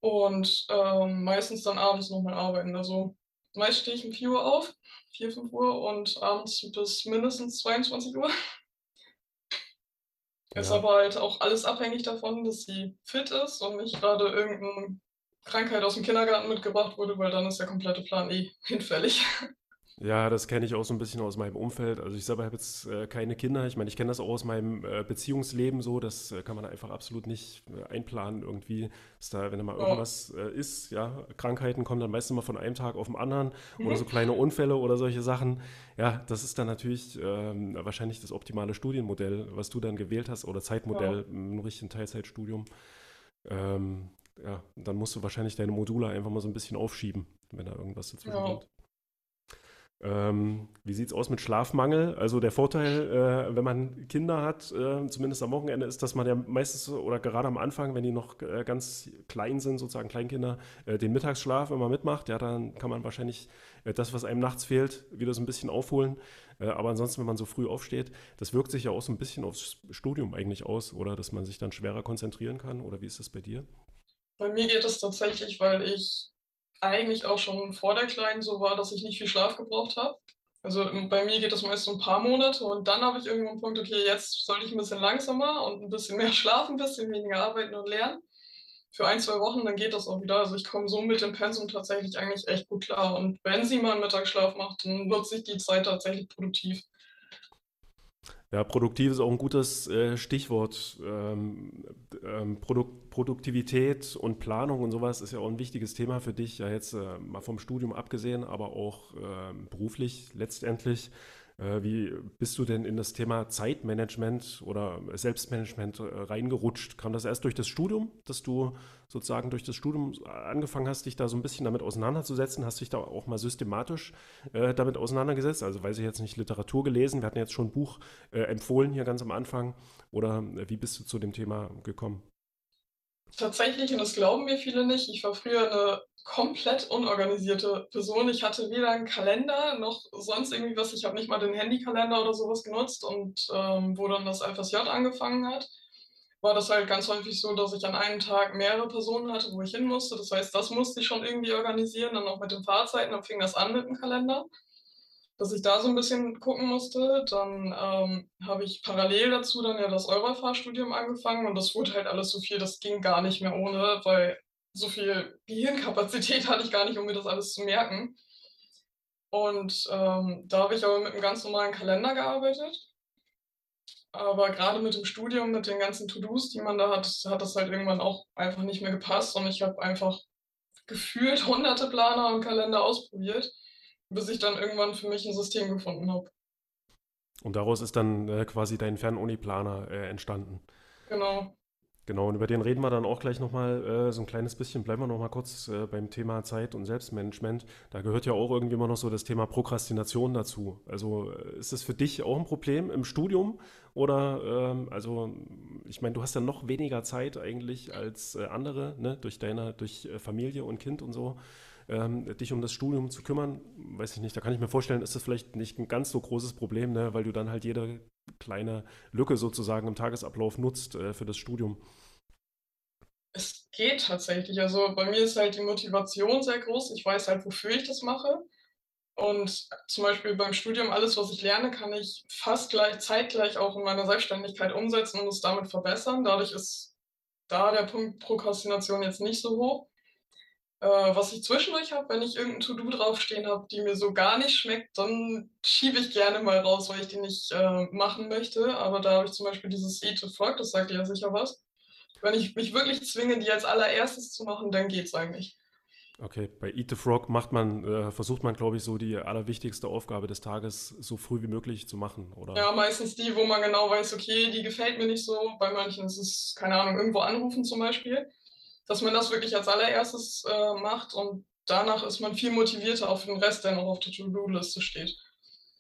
Und ähm, meistens dann abends nochmal arbeiten. Also meist stehe ich um 4 Uhr auf, 4, 5 Uhr und abends bis mindestens 22 Uhr. <laughs> Ist Ja. aber halt auch alles abhängig davon, dass sie fit ist und nicht gerade irgendeine Krankheit aus dem Kindergarten mitgebracht wurde, weil dann ist der komplette Plan eh hinfällig. <laughs> Ja, das kenne ich auch so ein bisschen aus meinem Umfeld. Also ich selber habe jetzt äh, keine Kinder. Ich meine, ich kenne das auch aus meinem äh, Beziehungsleben so. Das äh, kann man einfach absolut nicht äh, einplanen irgendwie. Dass da, wenn da mal Ja. irgendwas äh, ist, ja, Krankheiten kommen dann meistens immer von einem Tag auf den anderen oder Mhm. so kleine Unfälle oder solche Sachen. Ja, das ist dann natürlich ähm, wahrscheinlich das optimale Studienmodell, was du dann gewählt hast oder Zeitmodell im einem richtigen Teilzeitstudium. Ähm, ja, dann musst du wahrscheinlich deine Module einfach mal so ein bisschen aufschieben, wenn da irgendwas dazwischen Ja. kommt. Ähm, wie sieht es aus mit Schlafmangel? Also der Vorteil, äh, wenn man Kinder hat, äh, zumindest am Wochenende, ist, dass man ja meistens oder gerade am Anfang, wenn die noch äh, ganz klein sind, sozusagen Kleinkinder, äh, den Mittagsschlaf immer mitmacht. Ja, dann kann man wahrscheinlich äh, das, was einem nachts fehlt, wieder so ein bisschen aufholen. Äh, aber ansonsten, wenn man so früh aufsteht, das wirkt sich ja auch so ein bisschen aufs Studium eigentlich aus, oder dass man sich dann schwerer konzentrieren kann. Oder wie ist das bei dir? Bei mir geht es tatsächlich, weil ich eigentlich auch schon vor der Kleinen so war, dass ich nicht viel Schlaf gebraucht habe. Also bei mir geht das meist so ein paar Monate und dann habe ich irgendwo einen Punkt, okay, jetzt soll ich ein bisschen langsamer und ein bisschen mehr <laughs> schlafen, ein bisschen weniger arbeiten und lernen. Für ein, zwei Wochen, dann geht das auch wieder. Also ich komme so mit dem Pensum tatsächlich eigentlich echt gut klar. Und wenn sie mal einen Mittagsschlaf macht, dann nutze ich die Zeit tatsächlich produktiv. Ja, produktiv ist auch ein gutes äh, Stichwort. Ähm, ähm, Produk Produktivität und Planung und sowas ist ja auch ein wichtiges Thema für dich, ja jetzt äh, mal vom Studium abgesehen, aber auch äh, beruflich letztendlich. Äh, wie bist du denn in das Thema Zeitmanagement oder Selbstmanagement äh, reingerutscht? Kam das erst durch das Studium, dass du sozusagen durch das Studium angefangen hast, dich da so ein bisschen damit auseinanderzusetzen? Hast dich da auch mal systematisch äh, damit auseinandergesetzt? Also weiß ich jetzt nicht Literatur gelesen, wir hatten jetzt schon ein Buch äh, empfohlen hier ganz am Anfang. Oder äh, wie bist du zu dem Thema gekommen? Tatsächlich, und das glauben mir viele nicht, ich war früher eine komplett unorganisierte Person. Ich hatte weder einen Kalender noch sonst irgendwie was. Ich habe nicht mal den Handykalender oder sowas genutzt. Und ähm, wo dann das FSJ angefangen hat, war das halt ganz häufig so, dass ich an einem Tag mehrere Personen hatte, wo ich hin musste. Das heißt, das musste ich schon irgendwie organisieren, dann auch mit den Fahrzeiten. Dann fing das an mit dem Kalender dass ich da so ein bisschen gucken musste. Dann ähm, habe ich parallel dazu dann ja das Eurofahrstudium angefangen und das wurde halt alles so viel, das ging gar nicht mehr ohne, weil so viel Gehirnkapazität <laughs> hatte ich gar nicht, um mir das alles zu merken. Und ähm, da habe ich aber mit einem ganz normalen Kalender gearbeitet. Aber gerade mit dem Studium, mit den ganzen To-Dos, die man da hat, hat das halt irgendwann auch einfach nicht mehr gepasst. Und ich habe einfach gefühlt <laughs> hunderte Planer und Kalender ausprobiert bis ich dann irgendwann für mich ein System gefunden habe. Und daraus ist dann äh, quasi dein Fernuni-Planer äh, entstanden. Genau. Genau, und über den reden wir dann auch gleich nochmal äh, so ein kleines bisschen. Bleiben wir nochmal kurz äh, beim Thema Zeit und Selbstmanagement. Da gehört ja auch irgendwie immer noch so das Thema Prokrastination dazu. Also äh, ist das für dich auch ein Problem im Studium? Oder, ähm, also ich meine, du hast ja noch weniger Zeit eigentlich als äh, andere, ne? durch deine, durch äh, Familie und Kind und so ähm, dich um das Studium zu kümmern, weiß ich nicht, da kann ich mir vorstellen, ist das vielleicht nicht ein ganz so großes Problem, ne, weil du dann halt jede kleine Lücke sozusagen im Tagesablauf nutzt äh, für das Studium. Es geht tatsächlich. Also bei mir ist halt die Motivation sehr groß. Ich weiß halt, wofür ich das mache. Und zum Beispiel beim Studium, alles, was ich lerne, kann ich fast gleich, zeitgleich auch in meiner Selbstständigkeit umsetzen und es damit verbessern. Dadurch ist da der Punkt Prokrastination jetzt nicht so hoch. Äh, was ich zwischendurch habe, wenn ich irgendein To-Do draufstehen habe, die mir so gar nicht schmeckt, dann schiebe ich gerne mal raus, weil ich die nicht äh, machen möchte. Aber da habe ich zum Beispiel dieses Eat to Frog, das sagt dir ja sicher was. Wenn ich mich wirklich zwinge, die als allererstes zu machen, dann geht es eigentlich. Okay, bei Eat the Frog macht man, äh, versucht man, glaube ich, so die allerwichtigste Aufgabe des Tages so früh wie möglich zu machen, oder? Ja, meistens die, wo man genau weiß, okay, die gefällt mir nicht so. Bei manchen ist es, keine Ahnung, irgendwo anrufen zum Beispiel dass man das wirklich als allererstes äh, macht und danach ist man viel motivierter auf den Rest, der noch auf der To-Do-Liste steht.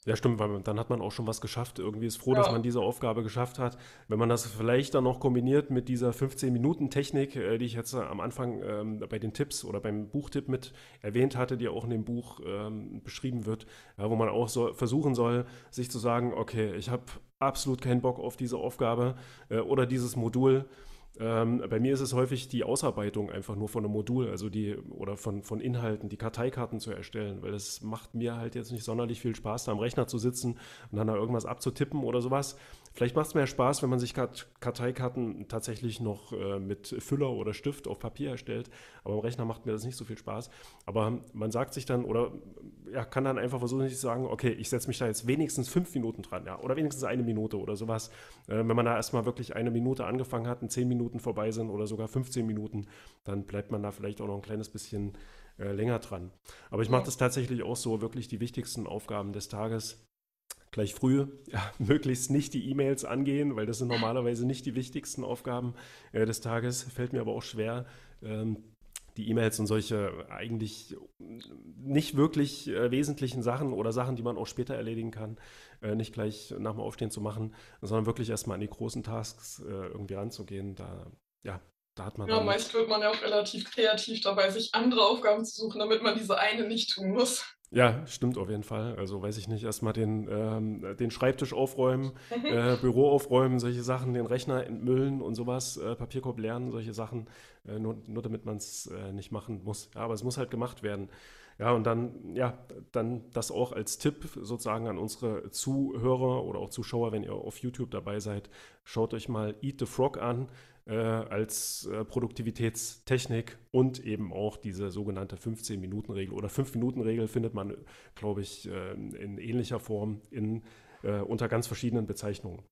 Ja, stimmt, weil dann hat man auch schon was geschafft. Irgendwie ist froh, ja. dass man diese Aufgabe geschafft hat. Wenn man das vielleicht dann noch kombiniert mit dieser 15-Minuten-Technik, äh, die ich jetzt am Anfang ähm, bei den Tipps oder beim Buchtipp mit erwähnt hatte, die auch in dem Buch ähm, beschrieben wird, ja, wo man auch so versuchen soll, sich zu sagen, okay, ich habe absolut keinen Bock auf diese Aufgabe äh, oder dieses Modul ähm, bei mir ist es häufig die Ausarbeitung einfach nur von einem Modul, also die oder von, von Inhalten, die Karteikarten zu erstellen, weil es macht mir halt jetzt nicht sonderlich viel Spaß, da am Rechner zu sitzen und dann da irgendwas abzutippen oder sowas. Vielleicht macht es mehr Spaß, wenn man sich Karteikarten tatsächlich noch äh, mit Füller oder Stift auf Papier erstellt. Aber am Rechner macht mir das nicht so viel Spaß. Aber man sagt sich dann oder ja, kann dann einfach versuchen, sich zu sagen, okay, ich setze mich da jetzt wenigstens fünf Minuten dran, ja, oder wenigstens eine Minute oder sowas. Äh, wenn man da erstmal wirklich eine Minute angefangen hat und zehn Minuten vorbei sind oder sogar 15 Minuten, dann bleibt man da vielleicht auch noch ein kleines bisschen äh, länger dran. Aber ich mache das tatsächlich auch so, wirklich die wichtigsten Aufgaben des Tages gleich früh <laughs> ja, möglichst nicht die E-Mails angehen, weil das sind normalerweise nicht die wichtigsten Aufgaben äh, des Tages. Fällt mir aber auch schwer, ähm, die E-Mails und solche eigentlich nicht wirklich äh, wesentlichen Sachen oder Sachen, die man auch später erledigen kann, äh, nicht gleich nach dem Aufstehen zu machen, sondern wirklich erstmal an die großen Tasks äh, irgendwie ranzugehen. Da, ja, da hat man. Ja, meist wird man ja auch relativ kreativ dabei, sich andere Aufgaben zu suchen, damit man diese eine nicht tun muss. Ja, stimmt auf jeden Fall. Also weiß ich nicht, erstmal den, ähm, den Schreibtisch aufräumen, mhm. äh, Büro aufräumen, solche Sachen, den Rechner entmüllen und sowas, äh, Papierkorb lernen, solche Sachen, äh, nur, nur damit man es äh, nicht machen muss. Ja, aber es muss halt gemacht werden. Ja, und dann, ja, dann das auch als Tipp sozusagen an unsere Zuhörer oder auch Zuschauer, wenn ihr auf YouTube dabei seid, schaut euch mal Eat the Frog an äh, als äh, Produktivitätstechnik und eben auch diese sogenannte 15-Minuten-Regel oder 5-Minuten-Regel findet man, glaube ich, äh, in ähnlicher Form in, äh, unter ganz verschiedenen Bezeichnungen.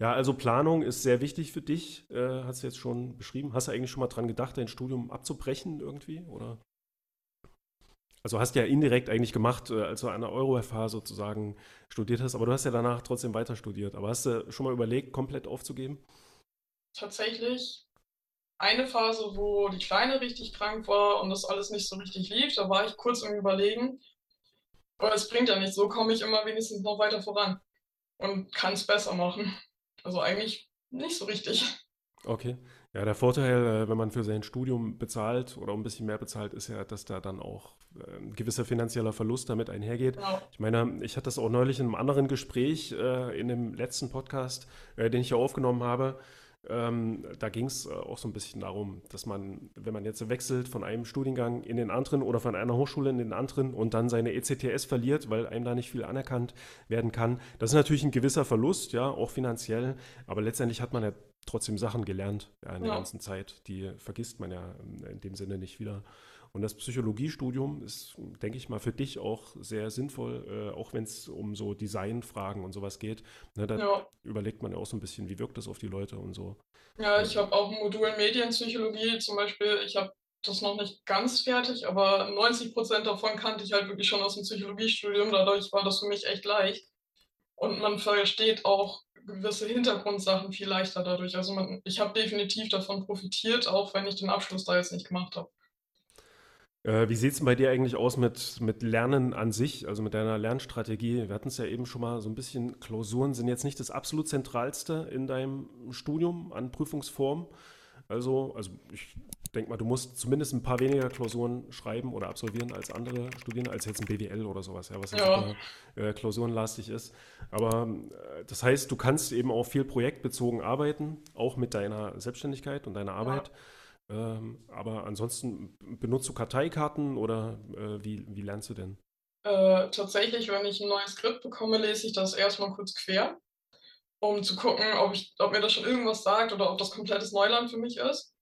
Ja, also Planung ist sehr wichtig für dich, äh, hast du jetzt schon beschrieben. Hast du eigentlich schon mal dran gedacht, dein Studium abzubrechen irgendwie? Oder? Also hast du ja indirekt eigentlich gemacht, äh, als du an der Euro-FH sozusagen studiert hast, aber du hast ja danach trotzdem weiter studiert. Aber hast du schon mal überlegt, komplett aufzugeben? tatsächlich eine Phase, wo die Kleine richtig krank war und das alles nicht so richtig lief. Da war ich kurz im Überlegen. Aber es bringt ja nicht. So komme ich immer wenigstens noch weiter voran und kann es besser machen. Also eigentlich nicht so richtig. Okay. Ja, der Vorteil, äh, wenn man für sein Studium bezahlt oder ein bisschen mehr bezahlt, ist ja, dass da dann auch äh, ein gewisser finanzieller Verlust damit einhergeht. Genau. Ich meine, ich hatte das auch neulich in einem anderen Gespräch, äh, in dem letzten Podcast, den ich ja aufgenommen habe. Ähm, da ging es auch so ein bisschen darum, dass man, wenn man jetzt wechselt von einem Studiengang in den anderen oder von einer Hochschule in den anderen und dann seine ECTS verliert, weil einem da nicht viel anerkannt werden kann, das ist natürlich ein gewisser Verlust, ja, auch finanziell, aber letztendlich hat man ja trotzdem Sachen gelernt ja, in der ja. ganzen Zeit, die vergisst man ja in dem Sinne nicht wieder. Und das Psychologiestudium ist, denke ich mal, für dich auch sehr sinnvoll, äh, auch wenn es um so Designfragen und sowas geht. Ne, da ja. überlegt man ja auch so ein bisschen, wie wirkt das auf die Leute und so. Ja, ich habe auch ein Modul Medienpsychologie zum Beispiel. Ich habe das noch nicht ganz fertig, aber 90 Prozent davon kannte ich halt wirklich schon aus dem Psychologiestudium. Dadurch war das für mich echt leicht. Und man versteht auch gewisse Hintergrundsachen viel leichter dadurch. Also man, ich habe definitiv davon profitiert, auch wenn ich den Abschluss da jetzt nicht gemacht habe. Äh, wie sieht es bei dir eigentlich aus mit, mit Lernen an sich, also mit deiner Lernstrategie? Wir hatten es ja eben schon mal so ein bisschen, Klausuren sind jetzt nicht das absolut Zentralste in deinem Studium an Prüfungsform. Also, also ich denke mal, du musst zumindest ein paar weniger Klausuren schreiben oder absolvieren als andere Studierende, als jetzt ein BWL oder sowas, ja, was ja. äh, klausurenlastig ist. Aber äh, das heißt, du kannst eben auch viel projektbezogen arbeiten, auch mit deiner Selbstständigkeit und deiner Arbeit. Ja. Ähm, aber ansonsten benutzt du Karteikarten oder äh, wie, wie lernst du denn? Äh, tatsächlich, wenn ich ein neues Skript bekomme, lese ich das erstmal kurz quer, um zu gucken, ob, ich, ob mir das schon irgendwas sagt oder ob das komplettes Neuland für mich ist.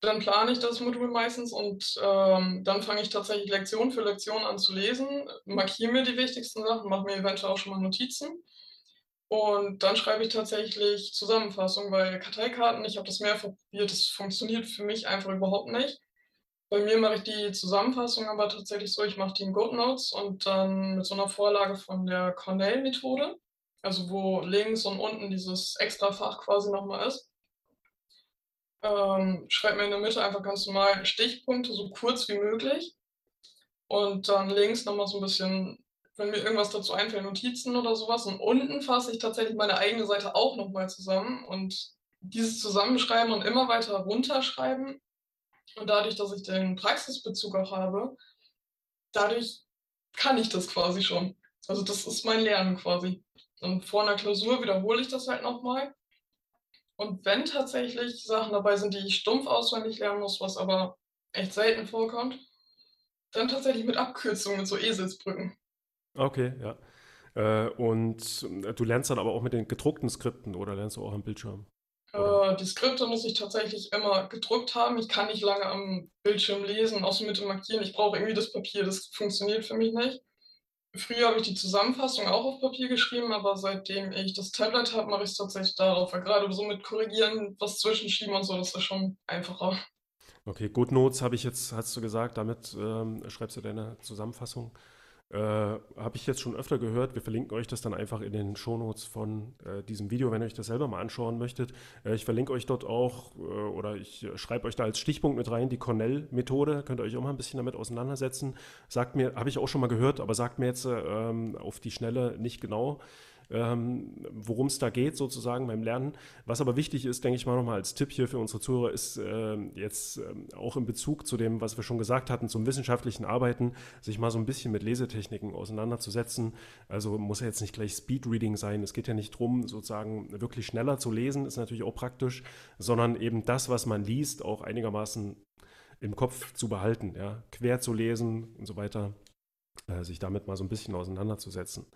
Dann plane ich das Modul meistens und ähm, dann fange ich tatsächlich Lektion für Lektion an zu lesen, markiere mir die wichtigsten Sachen, mache mir eventuell auch schon mal Notizen und dann schreibe ich tatsächlich Zusammenfassung, weil Karteikarten, ich habe das mehrfach probiert, das funktioniert für mich einfach überhaupt nicht. Bei mir mache ich die Zusammenfassung aber tatsächlich so, ich mache die in GoodNotes und dann mit so einer Vorlage von der Cornell-Methode, also wo links und unten dieses extra Fach quasi nochmal ist. Ähm, schreibe mir in der Mitte einfach ganz normal Stichpunkte, so kurz wie möglich. Und dann links nochmal so ein bisschen wenn mir irgendwas dazu einfällt, Notizen oder sowas. Und unten fasse ich tatsächlich meine eigene Seite auch nochmal zusammen und dieses Zusammenschreiben und immer weiter runterschreiben. Und dadurch, dass ich den Praxisbezug auch habe, dadurch kann ich das quasi schon. Also das ist mein Lernen quasi. Und vor einer Klausur wiederhole ich das halt nochmal. Und wenn tatsächlich Sachen dabei sind, die ich stumpf auswendig lernen muss, was aber echt selten vorkommt, dann tatsächlich mit Abkürzungen, mit so Eselsbrücken. Okay, ja. Äh, und äh, du lernst dann aber auch mit den gedruckten Skripten oder lernst du auch am Bildschirm? Äh, die Skripte muss ich tatsächlich immer gedruckt haben. Ich kann nicht lange am Bildschirm lesen, außer mit dem Markieren. Ich brauche irgendwie das Papier, das funktioniert für mich nicht. Früher habe ich die Zusammenfassung auch auf Papier geschrieben, aber seitdem ich das Tablet habe, mache ich es tatsächlich darauf. Weil gerade so mit Korrigieren, was zwischenschieben und so, das ist schon einfacher. Okay, Good Notes habe ich jetzt, hast du gesagt, damit ähm, schreibst du deine Zusammenfassung. Äh, Habe ich jetzt schon öfter gehört. Wir verlinken euch das dann einfach in den Shownotes von äh, diesem Video, wenn ihr euch das selber mal anschauen möchtet. Äh, ich verlinke euch dort auch äh, oder ich schreibe euch da als Stichpunkt mit rein die Cornell-Methode. Könnt ihr euch auch mal ein bisschen damit auseinandersetzen. Sagt mir, habe ich auch schon mal gehört, aber sagt mir jetzt ähm, auf die Schnelle nicht genau ähm, worum es da geht sozusagen beim Lernen. Was aber wichtig ist, denke ich mal nochmal als Tipp hier für unsere Zuhörer, ist äh, jetzt äh, auch in Bezug zu dem, was wir schon gesagt hatten, zum wissenschaftlichen Arbeiten, sich mal so ein bisschen mit Lesetechniken auseinanderzusetzen. Also muss ja jetzt nicht gleich Speedreading sein. Es geht ja nicht darum, sozusagen wirklich schneller zu lesen, ist natürlich auch praktisch, sondern eben das, was man liest, auch einigermaßen im Kopf zu behalten, ja, quer zu lesen und so weiter, äh, sich damit mal so ein bisschen auseinanderzusetzen.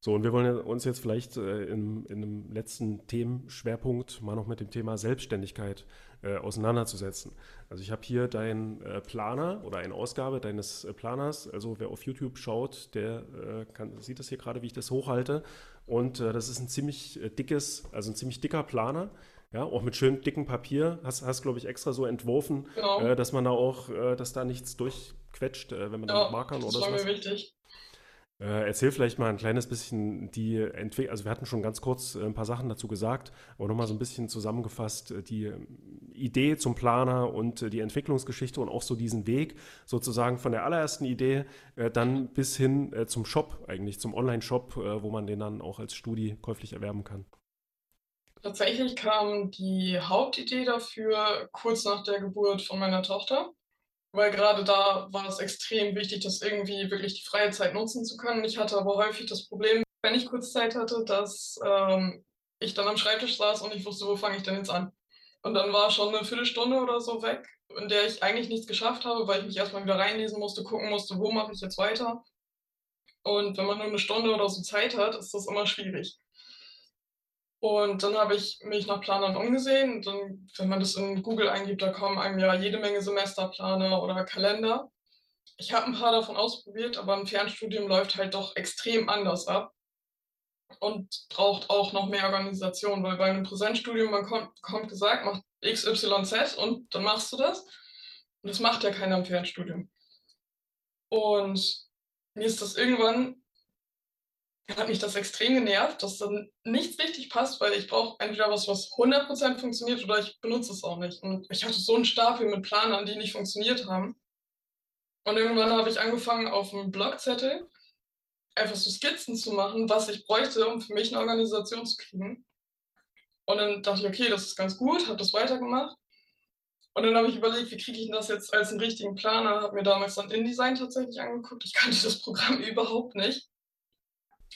So, und wir wollen uns jetzt vielleicht äh, in, in einem letzten Themenschwerpunkt mal noch mit dem Thema Selbstständigkeit äh, auseinanderzusetzen. Also ich habe hier deinen äh, Planer oder eine Ausgabe deines äh, Planers. Also wer auf YouTube schaut, der äh, kann, sieht das hier gerade, wie ich das hochhalte. Und äh, das ist ein ziemlich dickes, also ein ziemlich dicker Planer. Ja, auch mit schön dicken Papier. Hast, hast glaube ich, extra so entworfen, genau. dass man da auch, dass da nichts durchquetscht, wenn man ja, da mit Markern oder so. Das war mir wichtig. Äh, erzähl vielleicht mal ein kleines bisschen die Entwicklung. Also wir hatten schon ganz kurz äh, ein paar Sachen dazu gesagt, aber nochmal so ein bisschen zusammengefasst äh, die ähm, Idee zum Planer und die Entwicklungsgeschichte und auch so diesen Weg sozusagen von der allerersten Idee dann bis hin zum Shop eigentlich, zum Online-Shop, wo man den dann auch als Studi käuflich erwerben kann. Tatsächlich kam die Hauptidee dafür kurz nach der Geburt von meiner Tochter weil gerade da war es extrem wichtig, das irgendwie wirklich die freie Zeit nutzen zu können. Ich hatte aber häufig das Problem, wenn ich kurz Zeit hatte, dass ähm, ich dann am Schreibtisch saß und ich wusste, wo fange ich denn jetzt an. Und dann war schon eine Viertelstunde oder so weg, in der ich eigentlich nichts geschafft habe, weil ich mich erstmal wieder reinlesen musste, gucken musste, wo mache ich jetzt weiter. Und wenn man nur eine Stunde oder so Zeit hat, ist das immer schwierig. Und dann habe ich mich nach Planern umgesehen. Und dann, wenn man das in Google eingibt, da kommen einem ja jede Menge Semesterplaner oder Kalender. Ich habe ein paar davon ausprobiert, aber ein Fernstudium läuft halt doch extrem anders ab und braucht auch noch mehr Organisation, weil bei einem Präsenzstudium, man kommt, kommt gesagt, mach XYZ und dann machst du das. Und das macht ja keiner im Fernstudium. Und mir ist das irgendwann <laughs> hat mich das extrem genervt, dass dann nichts richtig passt, weil ich brauche entweder was, was 100% funktioniert oder ich benutze es auch nicht. Und ich hatte so einen Stapel mit Planern, die nicht funktioniert haben. Und irgendwann habe ich angefangen, auf einem Blogzettel einfach so Skizzen zu machen, was ich bräuchte, um für mich eine Organisation zu kriegen. Und dann dachte ich, okay, das ist ganz gut, habe das weitergemacht. Und dann habe ich überlegt, wie kriege ich das jetzt als einen richtigen Planer? Habe mir damals dann InDesign tatsächlich angeguckt. Ich kannte das Programm <laughs> überhaupt nicht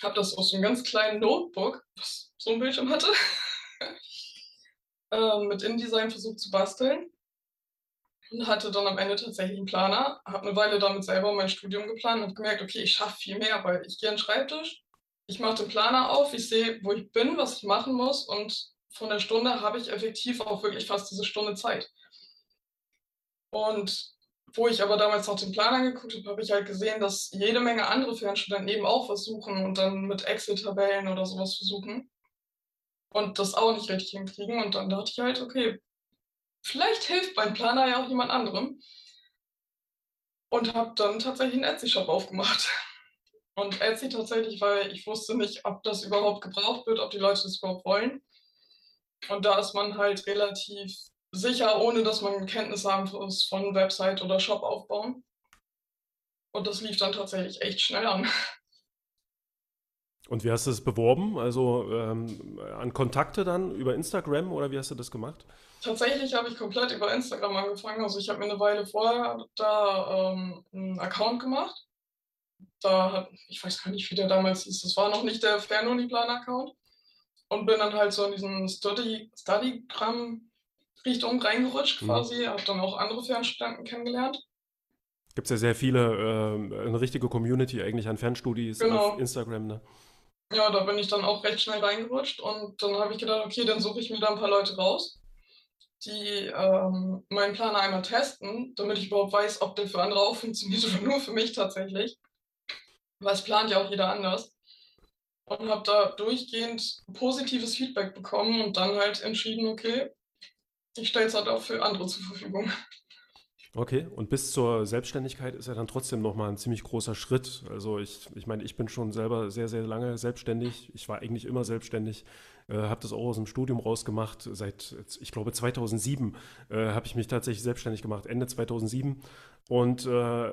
habe das aus einem ganz kleinen Notebook, was so ein Bildschirm hatte, <laughs> äh, mit InDesign versucht zu basteln und hatte dann am Ende tatsächlich einen Planer, habe eine Weile damit selber mein Studium geplant und habe gemerkt, okay, ich schaffe viel mehr, weil ich gehe an den Schreibtisch, ich mache den Planer auf, ich sehe, wo ich bin, was ich machen muss und von der Stunde habe ich effektiv auch wirklich fast diese Stunde Zeit. Und wo ich aber damals noch den Plan angeguckt habe, habe ich halt gesehen, dass jede Menge andere Fernstudenten eben auch versuchen und dann mit Excel-Tabellen oder sowas versuchen und das auch nicht richtig hinkriegen. Und dann dachte ich halt, okay, vielleicht hilft mein Planer ja auch jemand anderem. Und habe dann tatsächlich einen Etsy-Shop aufgemacht. <laughs> Und Etsy tatsächlich, weil ich wusste nicht, ob das überhaupt gebraucht wird, ob die Leute das überhaupt wollen. Und da ist man halt relativ sicher, ohne dass man Kenntnis haben muss von Website oder Shop aufbauen. Und das lief dann tatsächlich echt schnell an. <laughs> Und wie hast du es beworben? Also ähm, an Kontakte dann über Instagram oder wie hast du das gemacht? Tatsächlich habe ich komplett über Instagram angefangen. Also ich habe mir eine Weile vorher da ähm, einen Account gemacht. Da hat, ich weiß gar nicht, wie der damals hieß. Das war noch nicht der Fernuni-Plan-Account. Und bin dann halt so in diesen Study, Studygram Richtung reingerutscht mhm. quasi, mhm. habe dann auch andere Fernstudenten kennengelernt. Gibt es ja sehr viele, äh, eine richtige Community eigentlich an Fernstudis genau. auf Instagram, ne? Ja, da bin ich dann auch recht schnell reingerutscht und dann habe ich gedacht, okay, dann suche ich mir da ein paar Leute raus, die ähm, meinen Planer einmal testen, damit ich überhaupt weiß, ob der für andere auch <laughs> funktioniert oder nur für mich tatsächlich. Weil es plant ja auch jeder anders. Und habe da durchgehend positives Feedback bekommen und dann halt entschieden, okay, ich stelle es halt auch für andere zur Verfügung. Okay, und bis zur Selbstständigkeit ist ja dann trotzdem nochmal ein ziemlich großer Schritt. Also ich, ich meine, ich bin schon selber sehr, sehr lange selbstständig. Ich war eigentlich immer selbstständig, äh, habe das auch aus dem Studium rausgemacht. Seit, ich glaube, 2007 äh, habe ich mich tatsächlich selbstständig gemacht, Ende 2007. Und äh,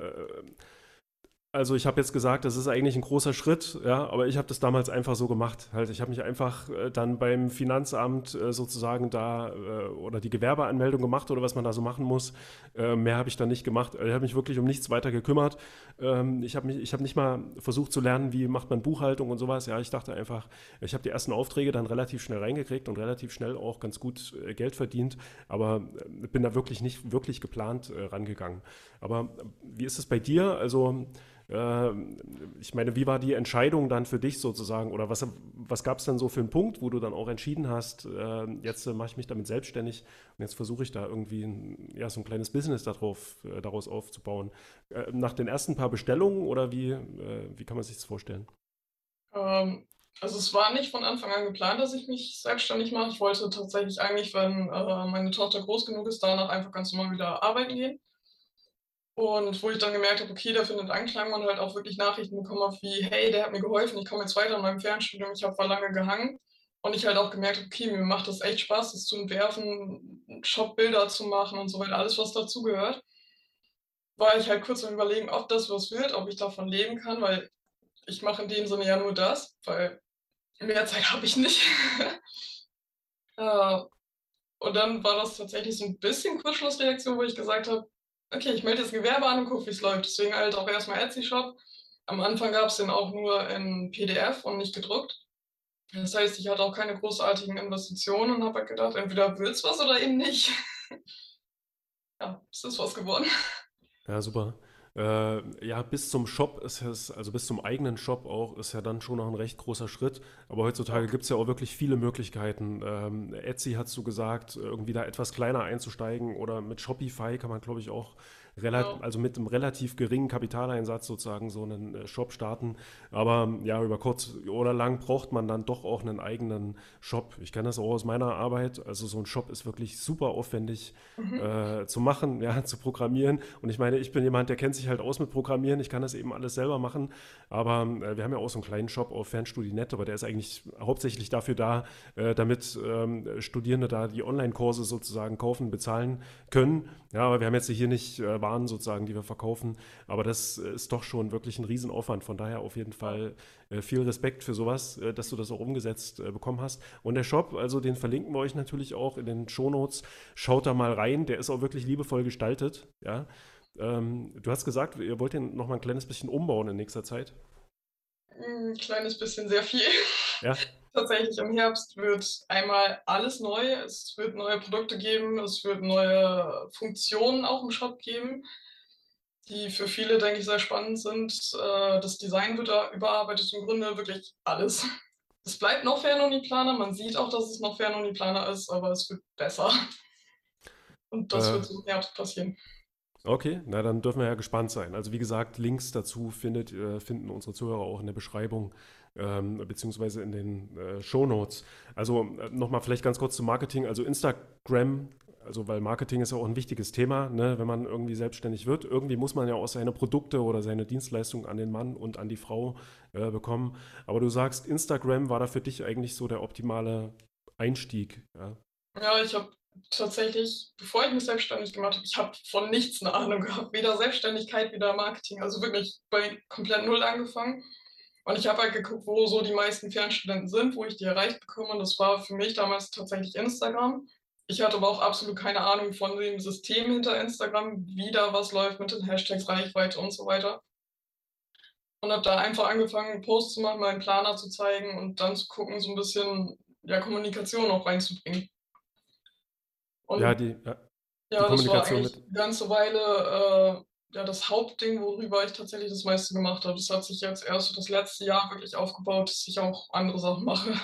also ich habe jetzt gesagt, das ist eigentlich ein großer Schritt, ja, aber ich habe das damals einfach so gemacht. Halt, ich habe mich einfach äh, dann beim Finanzamt äh, sozusagen da äh, oder die Gewerbeanmeldung gemacht oder was man da so machen muss. Äh, mehr habe ich dann nicht gemacht. Ich habe mich wirklich um nichts weiter gekümmert. Ähm, ich habe mich, ich habe nicht mal versucht zu lernen, wie macht man Buchhaltung und sowas. Ja, ich dachte einfach, ich habe die ersten Aufträge dann relativ schnell reingekriegt und relativ schnell auch ganz gut äh, Geld verdient, aber äh, bin da wirklich nicht wirklich geplant rangegangen. Aber wie ist es bei dir? Also äh, ich meine, wie war die Entscheidung dann für dich sozusagen? Oder was, was gab es dann so für einen Punkt, wo du dann auch entschieden hast, äh, jetzt mache ich mich damit selbstständig und jetzt versuche ich da irgendwie ein, ja, so ein kleines Business darauf, äh, daraus aufzubauen? nach den ersten paar Bestellungen oder wie, wie kann man sich das vorstellen? Ähm, also es war nicht von Anfang an geplant, dass ich mich selbstständig mache. Ich wollte tatsächlich eigentlich, wenn meine Tochter groß genug ist, danach einfach ganz normal wieder arbeiten gehen. Und wo ich dann gemerkt habe, okay, der findet Anklang und halt auch wirklich Nachrichten bekommen habe, wie, hey, der hat mir geholfen, ich komme jetzt weiter in meinem Fernstudium, ich habe war lange gehangen. Und ich halt auch gemerkt habe, okay, mir macht das echt Spaß, das zu entwerfen, Shopbilder zu machen und so weiter, alles, was dazugehört. War ich halt kurz am Überlegen, ob das was wird, ob ich davon leben kann, weil ich mache in dem Sinne ja nur das, weil mehr Zeit <laughs> habe ich nicht. uh, <laughs> und dann war das tatsächlich so ein bisschen Kurzschlussreaktion, wo ich gesagt habe, okay, ich melde jetzt Gewerbe an und gucke, wie es läuft. Deswegen halt auch erstmal Etsy-Shop. Am Anfang gab es den auch nur in PDF und nicht gedruckt. Das heißt, ich hatte auch keine großartigen Investitionen und habe halt gedacht, entweder willst was oder eben nicht. <laughs> ja, es ist was geworden. Ja, super. Äh, ja, bis zum Shop ist es, also bis zum eigenen Shop auch, ist ja dann schon noch ein recht großer Schritt. Aber heutzutage gibt es ja auch wirklich viele Möglichkeiten. Ähm, Etsy hast du gesagt, irgendwie da etwas kleiner einzusteigen oder mit Shopify kann man, glaube ich, auch Ja. also mit einem relativ geringen Kapitaleinsatz sozusagen so einen äh, Shop starten. Aber ja, über kurz oder lang braucht man dann doch auch einen eigenen Shop. Ich kenne das auch aus meiner Arbeit. Also so ein Shop ist wirklich super aufwendig mhm. äh, zu machen, <laughs> ja, zu programmieren. Und ich meine, ich bin jemand, der kennt sich halt aus mit Programmieren. Ich kann das eben alles selber machen. Aber äh, wir haben ja auch so einen kleinen Shop auf Fernstudie.net, aber der ist eigentlich hauptsächlich dafür da, äh, damit ähm, Studierende da die Online-Kurse sozusagen kaufen, bezahlen können. Ja, aber wir haben jetzt hier nicht äh, Waren sozusagen, die wir verkaufen. Aber das ist doch schon wirklich ein Riesenaufwand. Von daher auf jeden Fall äh, viel Respekt für sowas, äh, dass du das auch umgesetzt äh, bekommen hast. Und der Shop, also den verlinken wir euch natürlich auch in den Shownotes. Schaut da mal rein. Der ist auch wirklich liebevoll gestaltet. Ja. Ähm, du hast gesagt, ihr wollt den noch mal ein kleines bisschen umbauen in nächster Zeit. Ein kleines bisschen, sehr viel. Ja. <laughs> Tatsächlich im Herbst wird einmal alles neu. Es wird neue Produkte geben, es wird neue Funktionen auch im Shop geben, die für viele, denke ich, sehr spannend sind. Äh, das Design wird da überarbeitet, im Grunde wirklich alles. Es bleibt noch Fernuni-Planer, man sieht auch, dass es noch Fernuni-Planer ist, aber es wird besser. Und das äh, wird im Herbst passieren. Okay, na dann dürfen wir ja gespannt sein. Also wie gesagt, Links dazu findet, äh, finden unsere Zuhörer auch in der Beschreibung ähm, beziehungsweise in den äh, Show Notes. Also äh, nochmal vielleicht ganz kurz zum Marketing. Also Instagram, also weil Marketing ist ja auch ein wichtiges Thema, ne, wenn man irgendwie selbstständig wird. Irgendwie muss man ja auch seine Produkte oder seine Dienstleistungen an den Mann und an die Frau äh, bekommen. Aber du sagst, Instagram war da für dich eigentlich so der optimale Einstieg. Ja, ja ich habe tatsächlich, bevor ich mich selbstständig gemacht habe, ich habe von nichts eine Ahnung gehabt. Weder Selbstständigkeit, weder Marketing. Also wirklich bei komplett null angefangen. Und ich habe halt geguckt, wo so die meisten Fernstudenten sind, wo ich die erreicht bekomme. Und das war für mich damals tatsächlich Instagram. Ich hatte aber auch absolut keine Ahnung von dem System hinter Instagram, wie da was läuft mit den Hashtags, Reichweite und so weiter. Und habe da einfach angefangen, Posts zu machen, meinen Planer zu zeigen und dann zu gucken, so ein bisschen ja, Kommunikation auch reinzubringen. Und ja, die, ja, die ja, das war eine ganze Weile äh, ja, das Hauptding, worüber ich tatsächlich das meiste gemacht habe. Das hat sich jetzt erst das letzte Jahr wirklich aufgebaut, dass ich auch andere Sachen mache.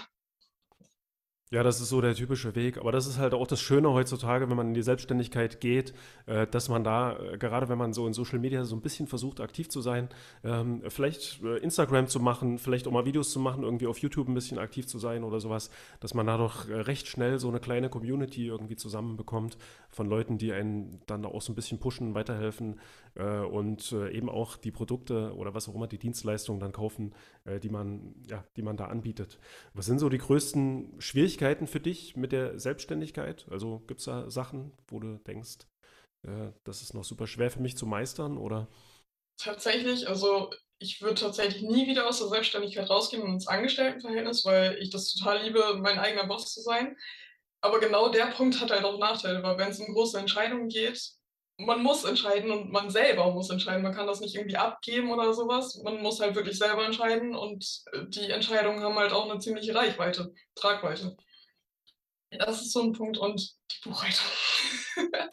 Ja, das ist so der typische Weg. Aber das ist halt auch das Schöne heutzutage, wenn man in die Selbstständigkeit geht, äh, dass man da, äh, gerade wenn man so in Social Media so ein bisschen versucht, aktiv zu sein, ähm, vielleicht äh, Instagram zu machen, vielleicht auch mal Videos zu machen, irgendwie auf YouTube ein bisschen aktiv zu sein oder sowas, dass man da doch recht schnell so eine kleine Community irgendwie zusammenbekommt von Leuten, die einen dann auch so ein bisschen pushen, weiterhelfen und eben auch die Produkte oder was auch immer, die Dienstleistungen dann kaufen, die man, ja, die man da anbietet. Was sind so die größten Schwierigkeiten? Schwierigkeiten für dich mit der Selbstständigkeit? Also gibt es da Sachen, wo du denkst, äh, das ist noch super schwer für mich zu meistern oder? Tatsächlich, also ich würde tatsächlich nie wieder aus der Selbstständigkeit rausgehen und ins Angestelltenverhältnis, weil ich das total liebe, mein eigener Boss zu sein. Aber genau der Punkt hat halt auch Nachteile, weil wenn es um große Entscheidungen geht, man muss entscheiden und man selber muss entscheiden. Man kann das nicht irgendwie abgeben oder sowas. Man muss halt wirklich selber entscheiden und die Entscheidungen haben halt auch eine ziemliche Reichweite, Tragweite. Das ist so ein Punkt und die Buchhaltung. <laughs>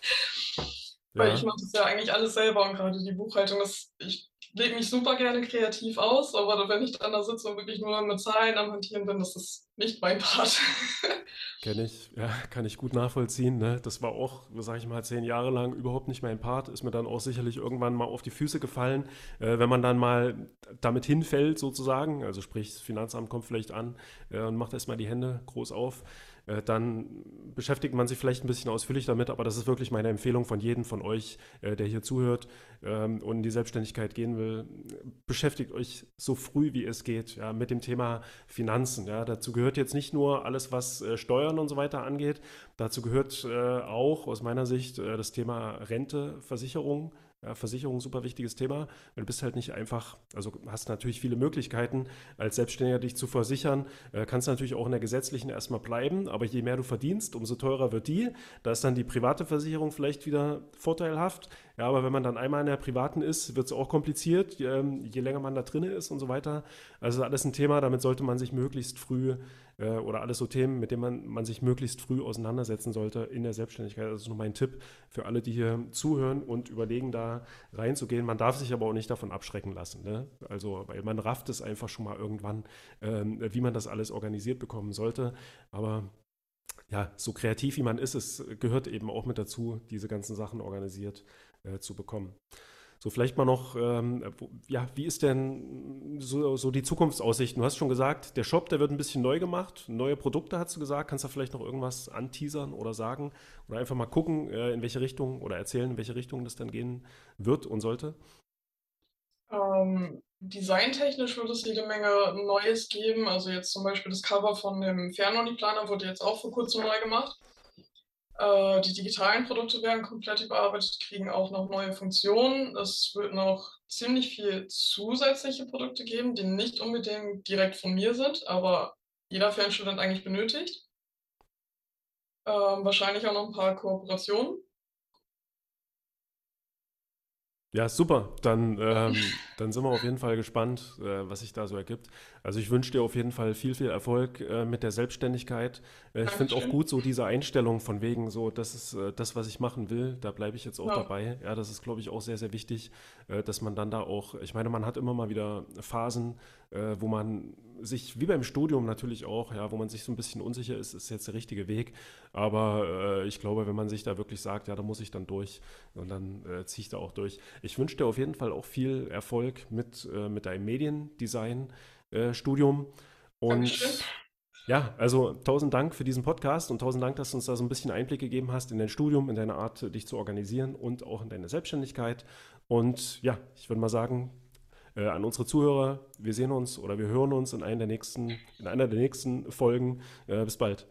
Weil ja. ich mache das ja eigentlich alles selber und gerade die Buchhaltung, das, ich lege mich super gerne kreativ aus, aber wenn ich dann da sitze und wirklich nur mit Zahlen am Hantieren bin, das ist nicht mein Part. <laughs> Kenne ich, ja, kann ich gut nachvollziehen. Ne? Das war auch, sage ich mal, zehn Jahre lang überhaupt nicht mein Part. Ist mir dann auch sicherlich irgendwann mal auf die Füße gefallen. Äh, wenn man dann mal damit hinfällt, sozusagen, also sprich, das Finanzamt kommt vielleicht an äh, und macht erstmal die Hände groß auf äh, dann beschäftigt man sich vielleicht ein bisschen ausführlich damit, aber das ist wirklich meine Empfehlung von jedem von euch, äh, der hier zuhört ähm, und in die Selbstständigkeit gehen will. Beschäftigt euch so früh wie es geht ja, mit dem Thema Finanzen. Ja. Dazu gehört jetzt nicht nur alles, was äh, Steuern und so weiter angeht, dazu gehört auch aus meiner Sicht das Thema Rente, Versicherung, ja, Versicherung super wichtiges Thema, du bist halt nicht einfach, also hast natürlich viele Möglichkeiten, als Selbstständiger dich zu versichern. Äh, kannst natürlich auch in der gesetzlichen erstmal bleiben, aber je mehr du verdienst, umso teurer wird die. Da ist dann die private Versicherung vielleicht wieder vorteilhaft. Ja, aber wenn man dann einmal in der privaten ist, wird es auch kompliziert, je, ähm, je länger man da drin ist und so weiter. Also alles ein Thema, damit sollte man sich möglichst früh äh, oder alles so Themen, mit denen man, man sich möglichst früh auseinandersetzen sollte in der Selbstständigkeit. Das ist nur mein Tipp für alle, die hier zuhören und überlegen, da reinzugehen. Man darf sich aber auch nicht davon abschrecken lassen. Ne? Also, weil man rafft es einfach schon mal irgendwann, ähm, wie man das alles organisiert bekommen sollte. Aber ja, so kreativ wie man ist, es gehört eben auch mit dazu, diese ganzen Sachen organisiert äh, zu bekommen. So, vielleicht mal noch, ähm, ja, wie ist denn so, so, die Zukunftsaussichten? Du hast schon gesagt, der Shop, der wird ein bisschen neu gemacht, neue Produkte hast du gesagt. Kannst du vielleicht noch irgendwas anteasern oder sagen? Oder einfach mal gucken, äh, in welche Richtung oder erzählen, in welche Richtung das dann gehen wird und sollte? Ähm, designtechnisch wird es jede Menge Neues geben. Also jetzt zum Beispiel das Cover von dem Fernuni-Planer wurde jetzt auch vor kurzem neu gemacht. Äh, die digitalen Produkte werden komplett überarbeitet, kriegen auch noch neue Funktionen. Es wird noch ziemlich viel zusätzliche Produkte geben, die nicht unbedingt direkt von mir sind, aber jeder Fernstudent eigentlich benötigt. Ähm, wahrscheinlich auch noch ein paar Kooperationen. Ja, super. Dann, ähm, dann sind wir auf jeden Fall gespannt, äh, was sich da so ergibt. Also ich wünsche dir auf jeden Fall viel, viel Erfolg äh, mit der Selbstständigkeit. Äh, ich finde auch gut so diese Einstellung von wegen so, das ist äh, das, was ich machen will. Da bleibe ich jetzt auch ja. dabei. Ja, das ist, glaube ich, auch sehr, sehr wichtig, äh, dass man dann da auch, ich meine, man hat immer mal wieder Phasen, äh, wo man sich, wie beim Studium natürlich auch, ja, wo man sich so ein bisschen unsicher ist, ist jetzt der richtige Weg. Aber ich glaube, wenn man sich da wirklich sagt, ja, da muss ich dann durch und dann ziehe ich da auch durch. Ich wünsche dir auf jeden Fall auch viel Erfolg mit, mit deinem Mediendesign. Äh. Und Dankeschön. ja, also tausend Dank für diesen Podcast und tausend Dank, dass du uns da so ein bisschen Einblick gegeben hast in dein Studium, in deine Art, dich zu organisieren und auch in deine Selbstständigkeit. Und ja, ich würde mal sagen, äh, an unsere Zuhörer, wir sehen uns oder wir hören uns in einer der nächsten, in einer der nächsten Folgen. Äh, bis bald.